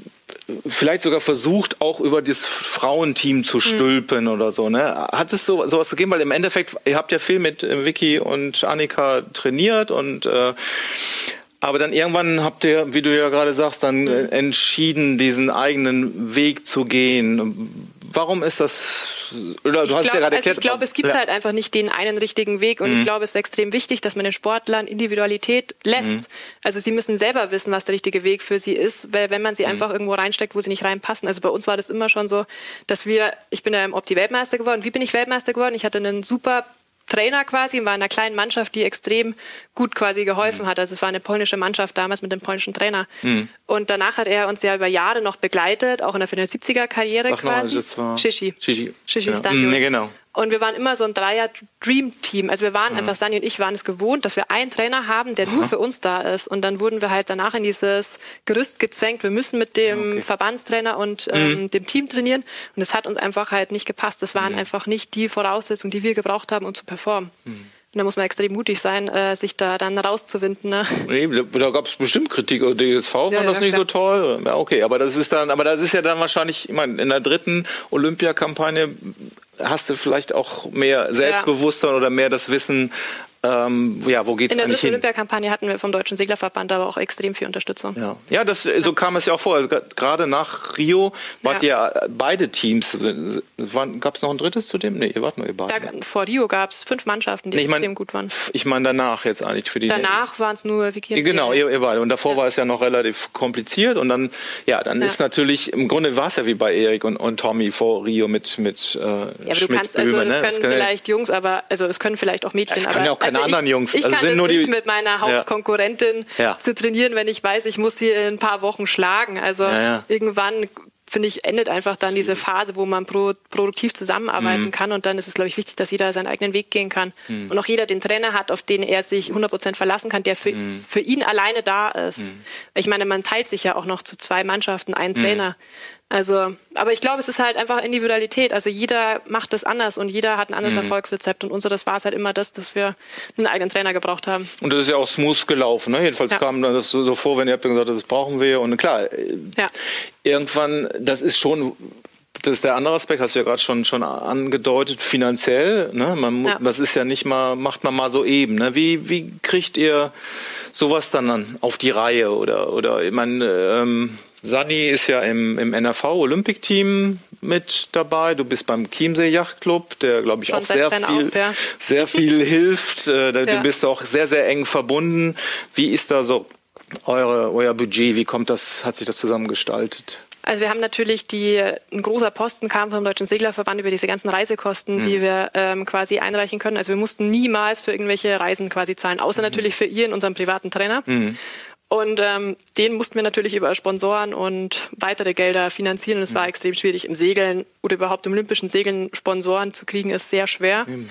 vielleicht sogar versucht, auch über das Frauenteam zu hm. stülpen mhm. oder so. Ne? Hat es so sowas gegeben? Weil im Endeffekt, ihr habt ja viel mit äh, Vicky und Annika trainiert und äh, aber dann irgendwann habt ihr, wie du ja gerade sagst, dann mhm. entschieden, diesen eigenen Weg zu gehen. Warum ist das oder du
hast glaub, ja gerade erklärt. Also ich glaube, es gibt ja. halt einfach nicht den einen richtigen Weg und mhm. ich glaube, es ist extrem wichtig, dass man den Sportlern Individualität lässt. Mhm. Also sie müssen selber wissen, was der richtige Weg für sie ist, weil wenn man sie mhm. einfach irgendwo reinsteckt, wo sie nicht reinpassen. Also bei uns war das immer schon so, dass wir, ich bin ja im Opti Weltmeister geworden. Wie bin ich Weltmeister geworden? Ich hatte einen super Trainer quasi, war in einer kleinen Mannschaft, die extrem gut quasi geholfen mhm. hat. Also es war eine polnische Mannschaft damals mit dem polnischen Trainer. Mhm. Und danach hat er uns ja über Jahre noch begleitet, auch in der 70er-Karriere quasi. Mal,
das war
Shishi.
Shishi.
Shishi
genau. Mhm, nee, genau.
Und wir waren immer so ein Dreier-Dream-Team. Also wir waren mhm. einfach, Sani und ich waren es gewohnt, dass wir einen Trainer haben, der nur für uns da ist. Und dann wurden wir halt danach in dieses Gerüst gezwängt. Wir müssen mit dem okay. Verbandstrainer und ähm, mhm. dem Team trainieren. Und es hat uns einfach halt nicht gepasst. Das waren mhm. einfach nicht die Voraussetzungen, die wir gebraucht haben, um zu performen. Mhm. Und da muss man extrem mutig sein, äh, sich da dann rauszuwinden. Ne?
Nee, da, da gab es bestimmt Kritik. DSV ja, fand das ja, nicht klar. so toll. Ja, okay, aber das ist dann, aber das ist ja dann wahrscheinlich, ich meine, in der dritten Olympiakampagne hast du vielleicht auch mehr Selbstbewusstsein ja. oder mehr das Wissen, ähm, ja, wo geht's
In der
dritten
Olympiakampagne hatten wir vom Deutschen Seglerverband aber auch extrem viel Unterstützung.
Ja, ja das, so kam es ja auch vor. Also, gerade nach Rio wart ja. ihr beide Teams. Gab es noch ein drittes zu dem? Nee, ihr wart nur ihr beide.
Da, vor Rio gab es fünf Mannschaften, die nee, extrem mein, gut waren.
Ich meine danach jetzt eigentlich für die.
Danach waren es nur Vicky
und Genau, ihr, ihr, beide. Und davor ja. war es ja noch relativ kompliziert. Und dann, ja, dann ja. ist natürlich, im Grunde war es ja wie bei Erik und, und Tommy vor Rio mit, mit äh, ja, aber Schmidt,
du kannst, also, das ne? können das vielleicht Jungs, aber also es können vielleicht auch Mädchen.
Auch keine also anderen ich, Jungs.
Ich also kann sind nur nicht die, mit meiner Hauptkonkurrentin ja. zu trainieren, wenn ich weiß, ich muss sie in ein paar Wochen schlagen. Also irgendwann finde ich, endet einfach dann diese Phase, wo man pro, produktiv zusammenarbeiten mhm. kann. Und dann ist es, glaube ich, wichtig, dass jeder seinen eigenen Weg gehen kann. Mhm. Und auch jeder den Trainer hat, auf den er sich 100 Prozent verlassen kann, der für, mhm. für ihn alleine da ist. Mhm. Ich meine, man teilt sich ja auch noch zu zwei Mannschaften einen mhm. Trainer. Also, aber ich glaube, es ist halt einfach Individualität. Also jeder macht das anders und jeder hat ein anderes mhm. Erfolgsrezept. Und unseres war es halt immer das, dass wir einen eigenen Trainer gebraucht haben.
Und das ist ja auch smooth gelaufen. Ne? Jedenfalls ja. kam das so vor, wenn ihr habt gesagt, das brauchen wir. Und klar, ja. irgendwann, das ist schon das ist der andere Aspekt, hast du ja gerade schon schon angedeutet, finanziell. Ne? Man, ja. Das ist ja nicht mal, macht man mal so eben. Ne? Wie, wie kriegt ihr sowas dann auf die Reihe? Oder, oder ich meine, ähm, Sani ist ja im, im NRV Olympic Team mit dabei. Du bist beim Chiemsee Yachtclub, der glaube ich Schon auch sehr viel, auf, ja. sehr viel *laughs* hilft. Äh, du ja. bist auch sehr, sehr eng verbunden. Wie ist da so eure, euer Budget? Wie kommt das, hat sich das zusammengestaltet?
Also wir haben natürlich die, ein großer Posten kam vom Deutschen Seglerverband über diese ganzen Reisekosten, mhm. die wir ähm, quasi einreichen können. Also wir mussten niemals für irgendwelche Reisen quasi zahlen, außer mhm. natürlich für ihren, unseren privaten Trainer. Mhm. Und ähm, den mussten wir natürlich über Sponsoren und weitere Gelder finanzieren. Und es war mhm. extrem schwierig. Im Segeln oder überhaupt im olympischen Segeln Sponsoren zu kriegen, ist sehr schwer. Mhm.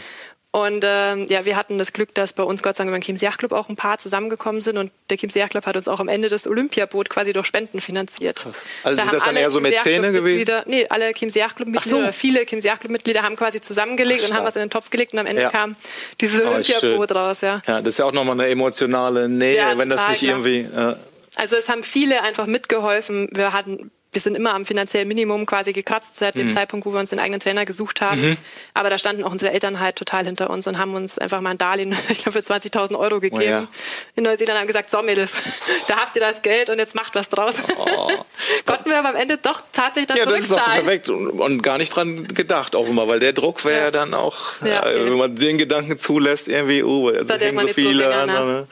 Und ähm, ja, wir hatten das Glück, dass bei uns Gott sei Dank beim Chiemsee Yacht Club auch ein paar zusammengekommen sind und der Chiemsee Yacht Club hat uns auch am Ende das Olympiaboot quasi durch Spenden finanziert. Krass.
Also da sind das dann eher so Mäzene gewesen?
Nee, alle Chiemsee Yacht Club Mitglieder, so. viele Chiemsee Yacht Club Mitglieder haben quasi zusammengelegt Ach, und haben was in den Topf gelegt und am Ende ja. kam dieses Olympiaboot raus, ja.
Ja, das ist ja auch nochmal eine emotionale Nähe, ja, wenn das nicht irgendwie... Äh
also es haben viele einfach mitgeholfen. Wir hatten wir sind immer am finanziellen Minimum quasi gekratzt seit dem mhm. Zeitpunkt, wo wir uns den eigenen Trainer gesucht haben. Mhm. Aber da standen auch unsere Eltern halt total hinter uns und haben uns einfach mal ein Darlehen, *laughs* ich glaube, für 20.000 Euro gegeben. Oh ja. In Neuseeland haben gesagt, so Mädels, *laughs* da habt ihr das Geld und jetzt macht was draus. Oh. *laughs* Konnten wir aber am Ende doch tatsächlich das
Ja, das ist auch perfekt und, und, gar nicht dran gedacht offenbar, weil der Druck wäre ja. dann auch, ja, äh, wenn man den Gedanken zulässt, irgendwie, oh, also so viele an.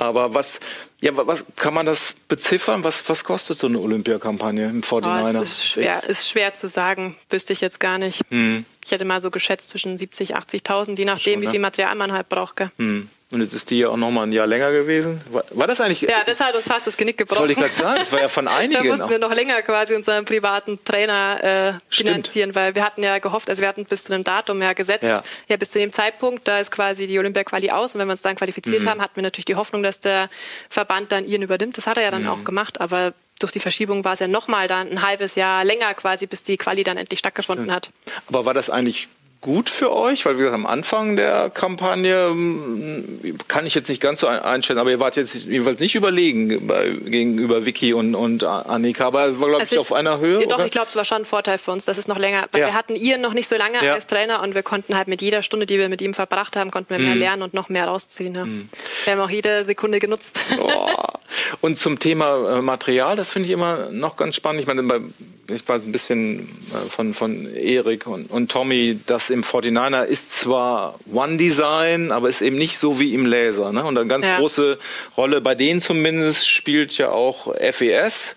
Aber was, ja, was kann man das beziffern? Was, was kostet so eine Olympiakampagne im 49er?
Oh, ist, schwer, ist schwer zu sagen, wüsste ich jetzt gar nicht. Hm. Ich hätte mal so geschätzt zwischen 70, 80.000, je nachdem, Schon, ne? wie viel Material man halt braucht. Hm.
Und jetzt ist die ja auch noch mal ein Jahr länger gewesen. War, war das eigentlich?
Ja, das hat uns fast das Genick gebrochen.
Wollte ich gerade sagen, das war ja von *laughs* einigen.
da mussten wir noch länger quasi unseren privaten Trainer äh, finanzieren, weil wir hatten ja gehofft, also wir hatten bis zu einem Datum ja gesetzt, ja, ja bis zu dem Zeitpunkt, da ist quasi die Olympia-Quali aus und wenn wir uns dann qualifiziert mhm. haben, hatten wir natürlich die Hoffnung, dass der Verband dann ihren übernimmt. Das hat er ja dann mhm. auch gemacht, aber durch die Verschiebung war es ja nochmal dann ein halbes Jahr länger quasi, bis die Quali dann endlich stattgefunden Stimmt. hat.
Aber war das eigentlich gut für euch? Weil wie gesagt, am Anfang der Kampagne hm, kann ich jetzt nicht ganz so einstellen, aber ihr wart jetzt jedenfalls nicht überlegen bei, gegenüber Vicky und, und Annika, aber es war, glaube also ich, auf einer Höhe.
Ja, doch, oder? ich glaube, es war schon ein Vorteil für uns, dass es noch länger, weil ja. wir hatten Ian noch nicht so lange ja. als Trainer und wir konnten halt mit jeder Stunde, die wir mit ihm verbracht haben, konnten wir mehr mhm. lernen und noch mehr rausziehen. Ja. Mhm. Wir haben auch jede Sekunde genutzt. Oh.
Und zum Thema äh, Material, das finde ich immer noch ganz spannend. Ich meine, ich war ein bisschen äh, von, von Erik und, und Tommy, im 49er ist zwar One Design, aber ist eben nicht so wie im Laser. Ne? Und eine ganz ja. große Rolle bei denen zumindest spielt ja auch FES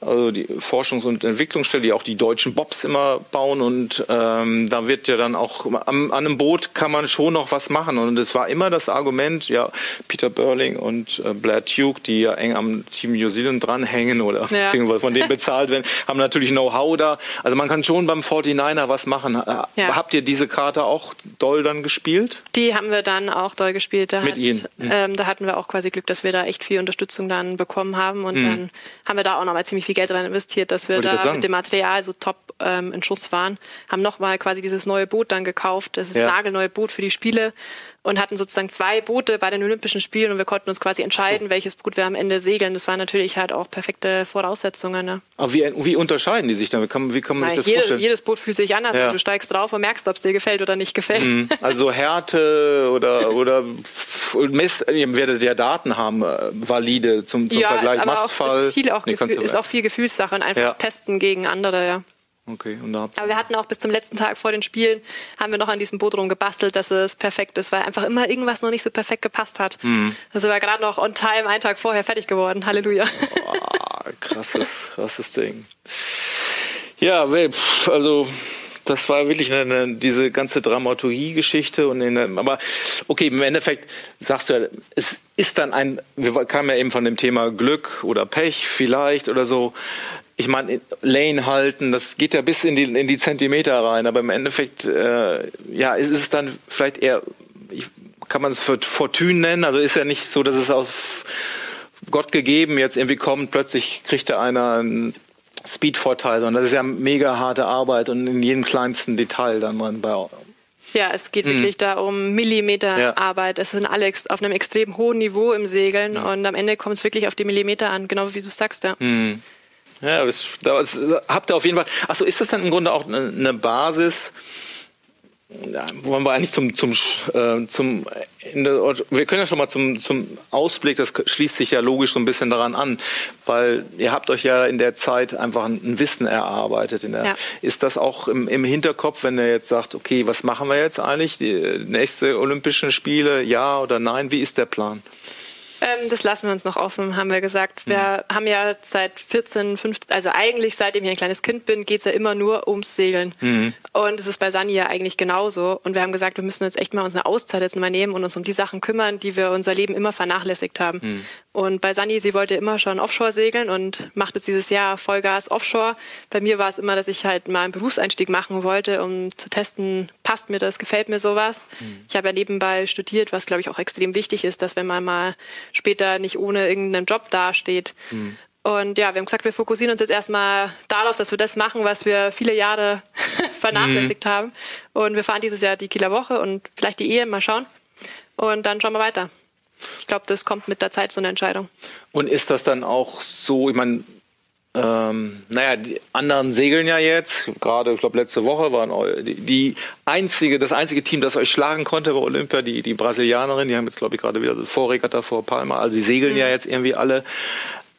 also die Forschungs- und Entwicklungsstelle, die auch die deutschen Bobs immer bauen. Und ähm, da wird ja dann auch am, an einem Boot kann man schon noch was machen. Und es war immer das Argument, ja, Peter Burling und äh, Blair Duke, die ja eng am Team New Zealand dranhängen oder ja. beziehungsweise von denen bezahlt werden, *laughs* haben natürlich Know-how da. Also man kann schon beim 49er was machen. Äh, ja. Habt ihr diese Karte auch doll dann gespielt?
Die haben wir dann auch doll gespielt.
Da Mit
hat,
Ihnen?
Mhm. Ähm, da hatten wir auch quasi Glück, dass wir da echt viel Unterstützung dann bekommen haben. Und mhm. dann haben wir da auch nochmal ziemlich viel Geld rein investiert, dass wir Wollte da mit dem Material so top ähm, in Schuss waren. Haben nochmal quasi dieses neue Boot dann gekauft. Das ist ja. ein nagelneue Boot für die Spiele und hatten sozusagen zwei Boote bei den Olympischen Spielen und wir konnten uns quasi entscheiden, so. welches Boot wir am Ende segeln. Das waren natürlich halt auch perfekte Voraussetzungen. Ne?
Aber wie, wie unterscheiden die sich dann? Wie kann, wie kann man Na, sich das
jede,
vorstellen?
Jedes Boot fühlt sich anders. Ja. Du steigst drauf und merkst, ob es dir gefällt oder nicht gefällt. Mhm.
Also Härte oder, oder Mess, ihr werdet ja Daten haben, äh, valide zum, zum
ja,
Vergleich,
Mastfall. Ist, viel auch nee, Gefühl, ist auch viel Gefühlssache und einfach ja. testen gegen andere, ja.
Okay, und da
Aber wir hatten auch bis zum letzten Tag vor den Spielen, haben wir noch an diesem Boot rumgebastelt, dass es perfekt ist, weil einfach immer irgendwas noch nicht so perfekt gepasst hat. Mhm. Also war gerade noch on time, einen Tag vorher fertig geworden. Halleluja.
Oh, krasses, krasses Ding. Ja, also das war wirklich eine, diese ganze Dramaturgie-Geschichte und in, aber okay, im Endeffekt sagst du ja, es ist dann ein, wir kamen ja eben von dem Thema Glück oder Pech vielleicht oder so ich meine, Lane halten, das geht ja bis in die, in die Zentimeter rein, aber im Endeffekt, äh, ja, ist es dann vielleicht eher, ich, kann man es Fortune nennen, also ist ja nicht so, dass es aus Gott gegeben jetzt irgendwie kommt, plötzlich kriegt da einer einen Speed-Vorteil, sondern das ist ja mega harte Arbeit und in jedem kleinsten Detail dann man bei
ja, es geht mhm. wirklich da um Millimeterarbeit. Ja. Es sind alle auf einem extrem hohen Niveau im Segeln ja. und am Ende kommt es wirklich auf die Millimeter an, genau wie du sagst, ja. Mhm.
Ja, das, das habt ihr auf jeden Fall. Achso, ist das dann im Grunde auch eine Basis? Ja, wollen wir eigentlich zum zum äh, zum der, wir können ja schon mal zum zum Ausblick das schließt sich ja logisch so ein bisschen daran an weil ihr habt euch ja in der Zeit einfach ein, Wissen erarbeitet in der, ja. ist das auch im, im Hinterkopf wenn ihr jetzt sagt okay was machen wir jetzt eigentlich die nächste Olympischen Spiele ja oder nein wie ist der Plan
ähm, das lassen wir uns noch offen, haben wir gesagt. Wir mhm. haben ja seit 14, 15, also eigentlich seitdem ich ein kleines Kind bin, geht's ja immer nur ums Segeln. Mhm. Und es ist bei Sani ja eigentlich genauso. Und wir haben gesagt, wir müssen jetzt echt mal unsere Auszeit jetzt mal nehmen und uns um die Sachen kümmern, die wir unser Leben immer vernachlässigt haben. Mhm. Und bei Sani, sie wollte immer schon Offshore segeln und macht jetzt dieses Jahr Vollgas Offshore. Bei mir war es immer, dass ich halt mal einen Berufseinstieg machen wollte, um zu testen, passt mir das, gefällt mir sowas. Mhm. Ich habe ja nebenbei studiert, was glaube ich auch extrem wichtig ist, dass wenn man mal später nicht ohne irgendeinen Job dasteht. Mhm. Und ja, wir haben gesagt, wir fokussieren uns jetzt erstmal darauf, dass wir das machen, was wir viele Jahre *laughs* vernachlässigt mhm. haben. Und wir fahren dieses Jahr die Kieler Woche und vielleicht die Ehe, mal schauen. Und dann schauen wir weiter. Ich glaube, das kommt mit der Zeit so eine Entscheidung.
Und ist das dann auch so, ich meine, ähm, naja, die anderen segeln ja jetzt. Gerade, ich glaube, letzte Woche waren die, die, einzige, das einzige Team, das euch schlagen konnte bei Olympia, die, die Brasilianerin, die haben jetzt, glaube ich, gerade wieder so Vorregatta vor Palma. Also sie segeln mhm. ja jetzt irgendwie alle.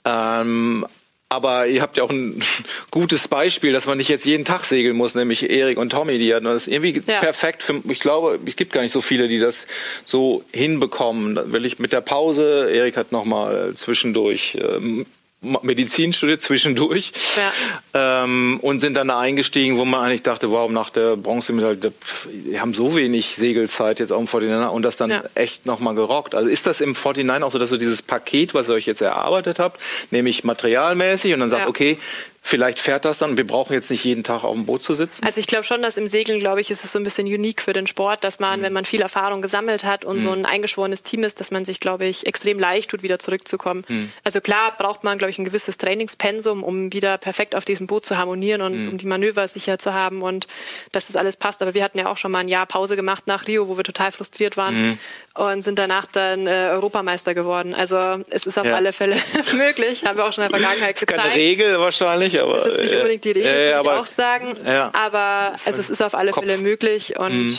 Ähm, aber ihr habt ja auch ein *laughs* gutes Beispiel, dass man nicht jetzt jeden Tag segeln muss, nämlich Erik und Tommy, die hatten das irgendwie ja. perfekt. Für, ich glaube, es gibt gar nicht so viele, die das so hinbekommen. Da will ich mit der Pause, Erik hat nochmal zwischendurch ähm, Medizin studiert zwischendurch ja. ähm, und sind dann da eingestiegen, wo man eigentlich dachte, wow, nach der Bronzemedaille, die haben so wenig Segelzeit jetzt auch im 49 und das dann ja. echt nochmal gerockt. Also ist das im 49 auch so, dass du dieses Paket, was ihr euch jetzt erarbeitet habt, nämlich materialmäßig und dann sagt, ja. okay, Vielleicht fährt das dann. Wir brauchen jetzt nicht jeden Tag auf dem Boot zu sitzen.
Also ich glaube schon, dass im Segeln, glaube ich, ist es so ein bisschen unique für den Sport, dass man, mhm. wenn man viel Erfahrung gesammelt hat und mhm. so ein eingeschworenes Team ist, dass man sich, glaube ich, extrem leicht tut, wieder zurückzukommen. Mhm. Also klar braucht man, glaube ich, ein gewisses Trainingspensum, um wieder perfekt auf diesem Boot zu harmonieren und mhm. um die Manöver sicher zu haben und dass das alles passt. Aber wir hatten ja auch schon mal ein Jahr Pause gemacht nach Rio, wo wir total frustriert waren mhm. Und sind danach dann äh, Europameister geworden. Also es ist auf ja. alle Fälle *laughs* möglich, haben wir auch schon in der Vergangenheit gezeigt.
Keine Regel wahrscheinlich, aber
das ist nicht äh, unbedingt die Regel, äh, würde ich auch sagen. Ja. Aber also es ist auf alle Kopf. Fälle möglich und mhm.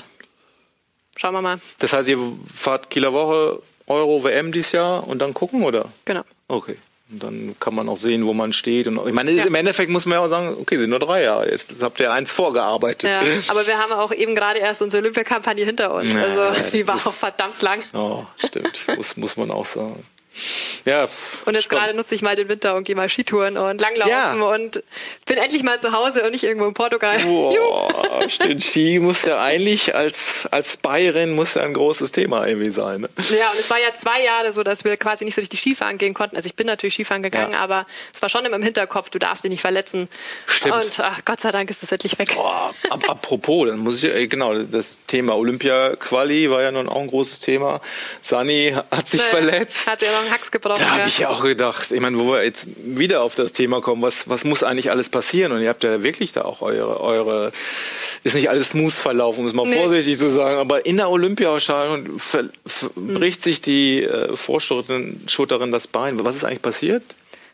schauen wir mal.
Das heißt, ihr fahrt Kieler Woche, Euro, WM dieses Jahr und dann gucken, oder?
Genau.
Okay. Und dann kann man auch sehen, wo man steht. Und ich meine, ja. im Endeffekt muss man ja auch sagen, okay, sind nur drei Jahre jetzt. Das habt ihr eins vorgearbeitet.
Ja, aber wir haben auch eben gerade erst unsere Olympiakampagne hinter uns. Also die war auch verdammt lang.
Oh, stimmt. muss, muss man auch sagen. Ja.
Und jetzt gerade nutze ich mal den Winter und gehe mal Skitouren und langlaufen ja. und bin endlich mal zu Hause und nicht irgendwo in Portugal.
Boah, *laughs* stimmt. Ski muss ja eigentlich als, als Bayerin muss ja ein großes Thema irgendwie sein. Ne?
Ja, und es war ja zwei Jahre so, dass wir quasi nicht so richtig Skifahren gehen konnten. Also ich bin natürlich Skifahren gegangen, ja. aber es war schon immer im Hinterkopf, du darfst dich nicht verletzen.
Stimmt.
Und ach, Gott sei Dank ist das endlich weg.
Boah, ab, apropos, dann muss ich, genau, das Thema Olympia-Quali war ja nun auch ein großes Thema. Sani hat sich naja, verletzt.
Hat ja noch einen Hacks gebrochen.
Da habe ich ja auch gedacht, ich meine, wo wir jetzt wieder auf das Thema kommen, was, was muss eigentlich alles passieren? Und ihr habt ja wirklich da auch eure, eure ist nicht alles smooth verlaufen, um es mal nee. vorsichtig zu sagen, aber in der bricht hm. sich die äh, Vorschutterin das Bein. Was ist eigentlich passiert?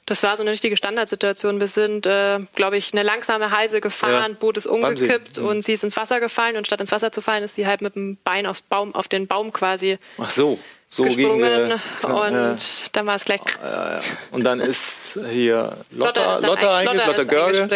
Das war so eine richtige Standardsituation. Wir sind, äh, glaube ich, eine langsame Halse gefahren, ja. Boot ist umgekippt mhm. und sie ist ins Wasser gefallen und statt ins Wasser zu fallen, ist sie halt mit dem Bein aufs Baum, auf den Baum quasi
Ach so so
gesprungen ging, äh, und äh, dann war es gleich.
Äh, und dann ist hier Lotta, Lotta, Lotta, Lotta, Lotta Görge.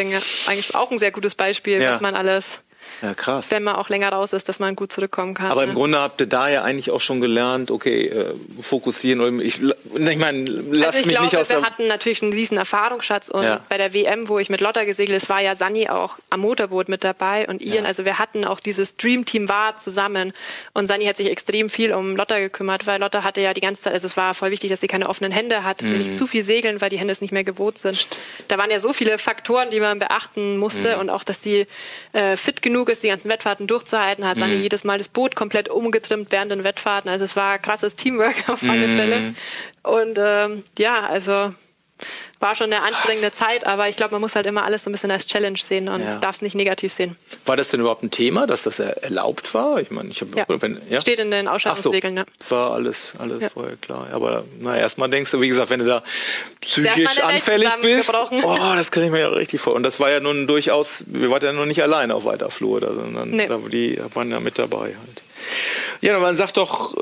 Eigentlich auch ein sehr gutes Beispiel, ja. was man alles
ja, krass.
Wenn man auch länger raus ist, dass man gut zurückkommen kann.
Aber im Grunde habt ihr da ja eigentlich auch schon gelernt, okay, äh, fokussieren. Ich, ich meine, lass also ich mich glaube, nicht aus
wir hatten natürlich einen riesen Erfahrungsschatz und ja. bei der WM, wo ich mit Lotta gesegelt ist, war ja Sani auch am Motorboot mit dabei und Ian. Ja. Also wir hatten auch dieses Dream-Team war zusammen und Sani hat sich extrem viel um Lotta gekümmert, weil Lotta hatte ja die ganze Zeit, also es war voll wichtig, dass sie keine offenen Hände hat, dass mhm. wir nicht zu viel segeln, weil die Hände nicht mehr gewohnt sind. Da waren ja so viele Faktoren, die man beachten musste mhm. und auch, dass sie äh, fit genug ist, die ganzen Wettfahrten durchzuhalten, hat Sani mhm. jedes Mal das Boot komplett umgetrimmt während den Wettfahrten. Also es war krasses Teamwork *laughs* auf alle mhm. Fälle. Und ähm, ja, also war schon eine anstrengende Zeit, aber ich glaube, man muss halt immer alles so ein bisschen als Challenge sehen und ja. darf es nicht negativ sehen.
War das denn überhaupt ein Thema, dass das erlaubt war? Ich meine, ich habe
ja. Ja? steht in den Ausstattungsregeln. So,
ja. War alles, alles vorher klar. Aber na erstmal denkst du, wie gesagt, wenn du da psychisch anfällig bist, oh, das kann ich mir ja richtig vor. Und das war ja nun durchaus, wir waren ja noch nicht alleine auf weiter Flur, sondern nee. da, die waren ja mit dabei halt. Ja, man sagt doch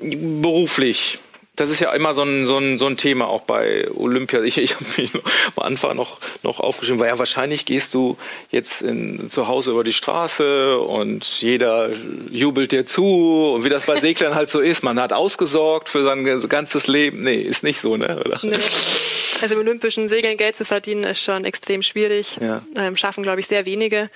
äh, beruflich das ist ja immer so ein, so ein, so ein Thema auch bei Olympia. Ich, ich habe mich am Anfang noch, noch aufgeschrieben, weil ja wahrscheinlich gehst du jetzt in, zu Hause über die Straße und jeder jubelt dir zu und wie das bei Seglern halt so ist. Man hat ausgesorgt für sein ganzes Leben. Nee, ist nicht so, ne? Oder? Nee.
Also im olympischen Segeln Geld zu verdienen ist schon extrem schwierig. Ja. Ähm, schaffen, glaube ich, sehr wenige.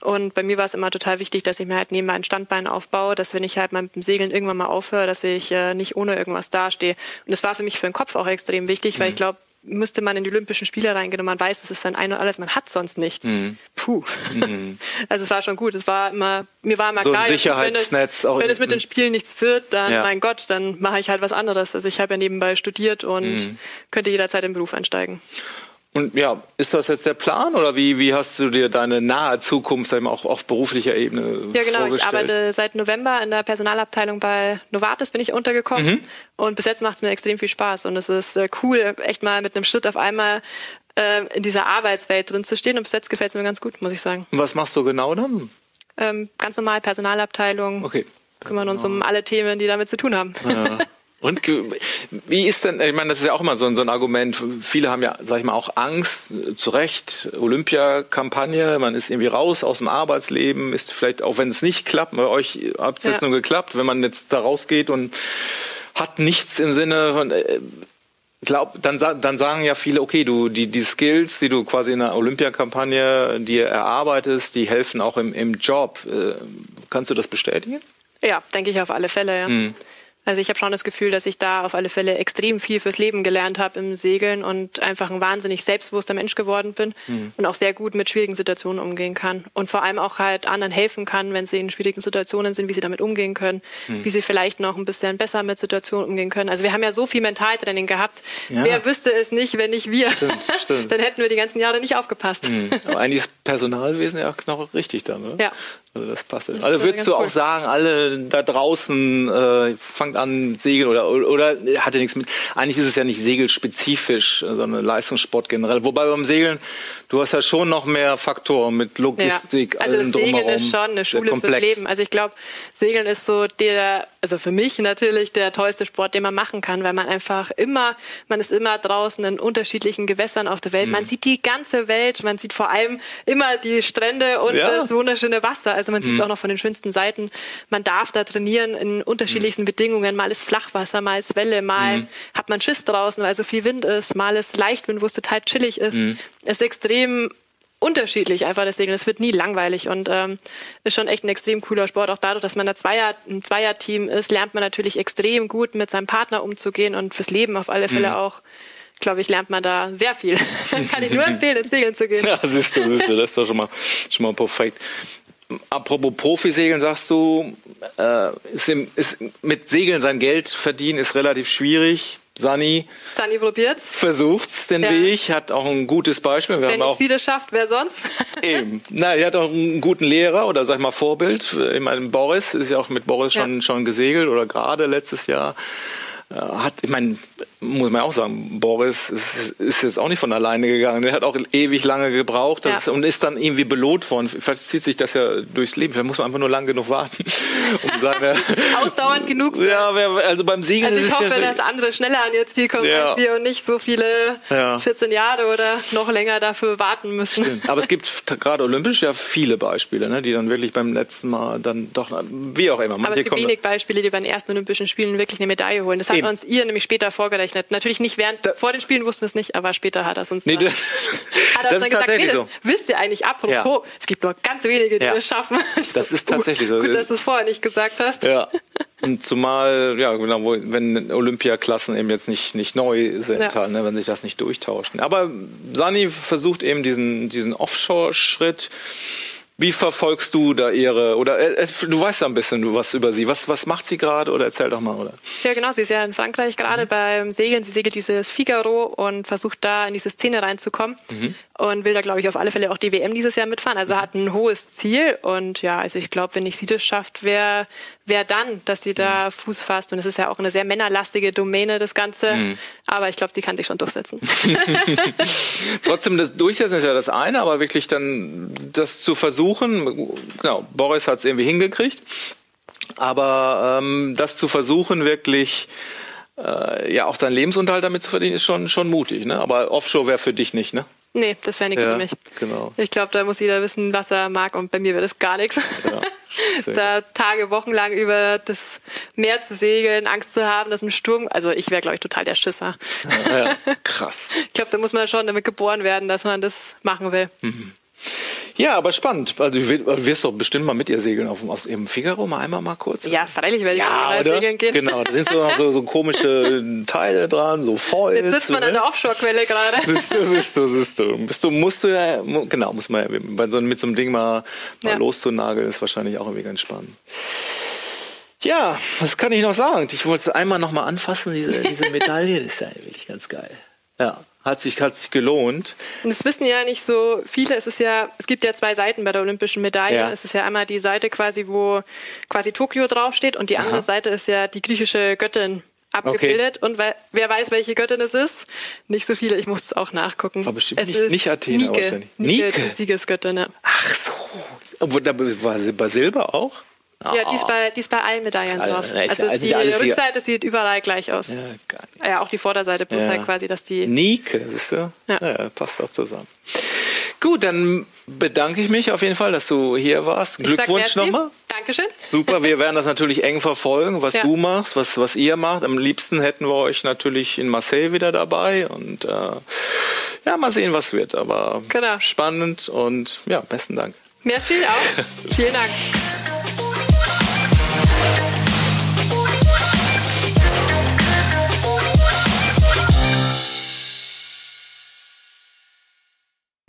Und bei mir war es immer total wichtig, dass ich mir halt neben meinen Standbein aufbaue, dass wenn ich halt mal mit dem Segeln irgendwann mal aufhöre, dass ich äh, nicht ohne irgendwas dastehe. Und das war für mich für den Kopf auch extrem wichtig, weil ich mhm. glaube, müsste man in die Olympischen Spiele reingehen und man weiß, das ist dann ein und alles, man hat sonst nichts. Mhm. Puh. Mhm. *laughs* Also es war schon gut. Es war immer, mir war immer
so
klar,
ein Sicherheitsnetz
wenn, es, wenn es mit den Spielen nichts wird, dann, ja. mein Gott, dann mache ich halt was anderes. Also ich habe ja nebenbei studiert und mhm. könnte jederzeit im Beruf einsteigen.
Und ja, ist das jetzt der Plan oder wie, wie hast du dir deine nahe Zukunft eben auch auf beruflicher Ebene Ja, genau.
Ich arbeite seit November in der Personalabteilung bei Novartis, bin ich untergekommen. Mhm. Und bis jetzt macht es mir extrem viel Spaß. Und es ist äh, cool, echt mal mit einem Schritt auf einmal äh, in dieser Arbeitswelt drin zu stehen. Und bis jetzt gefällt es mir ganz gut, muss ich sagen.
Und was machst du genau dann?
Ähm, ganz normal Personalabteilung. Okay. Kümmern uns um alle Themen, die damit zu tun haben. Ja. *laughs*
Und wie ist denn, ich meine, das ist ja auch immer so, so ein Argument. Viele haben ja, sag ich mal, auch Angst, zu Recht, Olympiakampagne, man ist irgendwie raus aus dem Arbeitsleben, ist vielleicht, auch wenn es nicht klappt, bei euch hat es ja. jetzt nur geklappt, wenn man jetzt da rausgeht und hat nichts im Sinne von, äh, glaub, dann, dann sagen ja viele, okay, du, die, die Skills, die du quasi in der Olympiakampagne dir erarbeitest, die helfen auch im, im Job. Äh, kannst du das bestätigen?
Ja, denke ich auf alle Fälle, ja. Mhm. Also ich habe schon das Gefühl, dass ich da auf alle Fälle extrem viel fürs Leben gelernt habe im Segeln und einfach ein wahnsinnig selbstbewusster Mensch geworden bin mhm. und auch sehr gut mit schwierigen Situationen umgehen kann und vor allem auch halt anderen helfen kann, wenn sie in schwierigen Situationen sind, wie sie damit umgehen können, mhm. wie sie vielleicht noch ein bisschen besser mit Situationen umgehen können. Also wir haben ja so viel Mentaltraining gehabt. Ja. Wer wüsste es nicht, wenn nicht wir? Stimmt, stimmt. *laughs* Dann hätten wir die ganzen Jahre nicht aufgepasst.
Mhm. Aber eigentlich ist Personalwesen ja auch noch richtig dann, oder? Ja. Also das passt. Das also würdest du auch cool. sagen, alle da draußen äh, fangt an segeln oder oder hat ja nichts mit. Eigentlich ist es ja nicht segelspezifisch, sondern Leistungssport generell. Wobei beim Segeln, du hast ja schon noch mehr Faktoren mit Logistik,
ja. Also das Segeln ist schon eine Schule fürs Leben. Also ich glaube, Segeln ist so der, also für mich natürlich der tollste Sport, den man machen kann, weil man einfach immer, man ist immer draußen in unterschiedlichen Gewässern auf der Welt. Mhm. Man sieht die ganze Welt, man sieht vor allem immer die Strände und ja. das wunderschöne Wasser. Also man sieht es mhm. auch noch von den schönsten Seiten. Man darf da trainieren in unterschiedlichsten mhm. Bedingungen. Mal ist Flachwasser, mal ist Welle, mal mhm. hat man Schiss draußen, weil so viel Wind ist, mal ist Leichtwind, wo es total chillig ist. Mhm. Es ist extrem unterschiedlich einfach das Segeln. Es wird nie langweilig und ähm, ist schon echt ein extrem cooler Sport. Auch dadurch, dass man ein Zweier, ein Zweierteam ist, lernt man natürlich extrem gut mit seinem Partner umzugehen und fürs Leben auf alle Fälle mhm. auch glaube ich, lernt man da sehr viel. *laughs* Kann ich nur *laughs* empfehlen, ins Segeln zu gehen.
Ja, siehst du, siehst du, das ist doch schon mal, schon mal perfekt. Apropos Profisegeln, sagst du, äh, ist, im, ist mit Segeln sein Geld verdienen ist relativ schwierig. Sani,
Sani probiert's.
Versucht den ja. Weg, hat auch ein gutes Beispiel.
Wir Wenn
auch,
sie das schafft, wer sonst? *laughs*
Eben. Na, er hat auch einen guten Lehrer oder sag ich mal Vorbild. Ich meine, Boris ist ja auch mit Boris schon, ja. schon gesegelt oder gerade letztes Jahr äh, hat, ich meine, muss man auch sagen, Boris ist, ist, jetzt auch nicht von alleine gegangen. Der hat auch ewig lange gebraucht ja. ist, und ist dann irgendwie belohnt worden. Vielleicht zieht sich das ja durchs Leben. Vielleicht muss man einfach nur lang genug warten.
Um *laughs* seine Ausdauernd genug
sein. Ja, also beim Siegen
also ich hoffe, ja dass andere schneller an ihr Ziel kommen ja. als wir und nicht so viele ja. 14 Jahre oder noch länger dafür warten müssen.
Stimmt. Aber es gibt gerade olympisch ja viele Beispiele, ne, die dann wirklich beim letzten Mal dann doch, wie auch immer.
Aber es gibt wenig Beispiele, die bei den ersten Olympischen Spielen wirklich eine Medaille holen. Das hat Eben. uns ihr nämlich später vorgerechnet gerechnet. Natürlich nicht während, da, vor den Spielen wussten wir es nicht, aber später hat er es uns nee, das, *laughs* hat er uns dann gesagt, nee, das so. wisst ihr eigentlich apropos, ja. es gibt nur ganz wenige, die ja. es schaffen.
Das ist tatsächlich so.
Gut, dass du es vorher nicht gesagt hast.
Ja. Und zumal, ja, genau, wenn Olympiaklassen eben jetzt nicht, nicht neu sind, ja. halt, ne, wenn sich das nicht durchtauschen. Aber Sani versucht eben diesen, diesen Offshore-Schritt wie verfolgst du da ihre, oder äh, äh, du weißt ja ein bisschen was über sie. Was, was macht sie gerade oder erzähl doch mal, oder?
Ja, genau. Sie ist ja in Frankreich gerade mhm. beim Segeln. Sie segelt dieses Figaro und versucht da in diese Szene reinzukommen. Mhm und will da, glaube ich, auf alle Fälle auch die WM dieses Jahr mitfahren. Also hat ein hohes Ziel und ja, also ich glaube, wenn nicht sie das schafft, wer, wer dann, dass sie da mhm. Fuß fasst. Und es ist ja auch eine sehr männerlastige Domäne, das Ganze. Mhm. Aber ich glaube, sie kann sich schon durchsetzen. *laughs*
Trotzdem, das Durchsetzen ist ja das eine, aber wirklich dann das zu versuchen, genau, Boris hat es irgendwie hingekriegt. Aber ähm, das zu versuchen, wirklich äh, ja auch seinen Lebensunterhalt damit zu verdienen, ist schon, schon mutig. Ne? Aber Offshore wäre für dich nicht, ne?
Nee, das wäre nichts ja, für mich. Genau. Ich glaube, da muss jeder wissen, was er mag und bei mir wäre das gar nichts. Ja, da Tage, Wochen lang über das Meer zu segeln, Angst zu haben, dass ein Sturm, also ich wäre, glaube ich, total der Schisser.
Ja, ja. krass.
ich glaube, da muss man schon damit geboren werden, dass man das machen will. Mhm.
Ja, aber spannend. Also du wirst doch bestimmt mal mit ihr segeln auf, aus ihrem Figaro mal einmal mal kurz.
Ja, freilich werde ich ja, mal segeln gehen.
Genau, da sind so, so, so komische *laughs* Teile dran, so Foils.
Jetzt sitzt man ne? an der Offshore-Quelle gerade. *laughs*
Siehst du, siehst du, siehst du. Bist du, musst du ja, genau, muss man ja, bei so, mit so einem Ding mal, mal ja. loszunageln, ist wahrscheinlich auch irgendwie ganz spannend. Ja, was kann ich noch sagen? Ich wollte einmal noch mal anfassen, diese, diese Medaille, das ist ja wirklich ganz geil. Ja hat sich, hat sich gelohnt.
Und das wissen ja nicht so viele. Es ist ja, es gibt ja zwei Seiten bei der olympischen Medaille. Ja. Es ist ja einmal die Seite quasi, wo quasi Tokio draufsteht und die andere Aha. Seite ist ja die griechische Göttin abgebildet. Okay. Und weil, wer weiß, welche Göttin es ist? Nicht so viele. Ich muss es auch nachgucken.
War bestimmt
es
nicht, ist nicht Athena
Nike. wahrscheinlich. Nike, Nike. Die Siegesgöttin. Ja.
Ach so. Obwohl, da war Silber auch?
Ja, die ist bei, die ist bei allen Medaillen drauf. Also, also die Rückseite sieht überall gleich aus. Ja, ja auch die Vorderseite, bloß ja. halt quasi, dass die.
Nike, siehst du? Ja. ja. passt auch zusammen. Gut, dann bedanke ich mich auf jeden Fall, dass du hier warst. Ich Glückwunsch nochmal.
Dankeschön.
Super, wir werden das natürlich eng verfolgen, was ja. du machst, was, was ihr macht. Am liebsten hätten wir euch natürlich in Marseille wieder dabei und äh, ja, mal sehen, was wird. Aber genau. spannend und ja, besten Dank.
Merci auch. *laughs* Vielen Dank.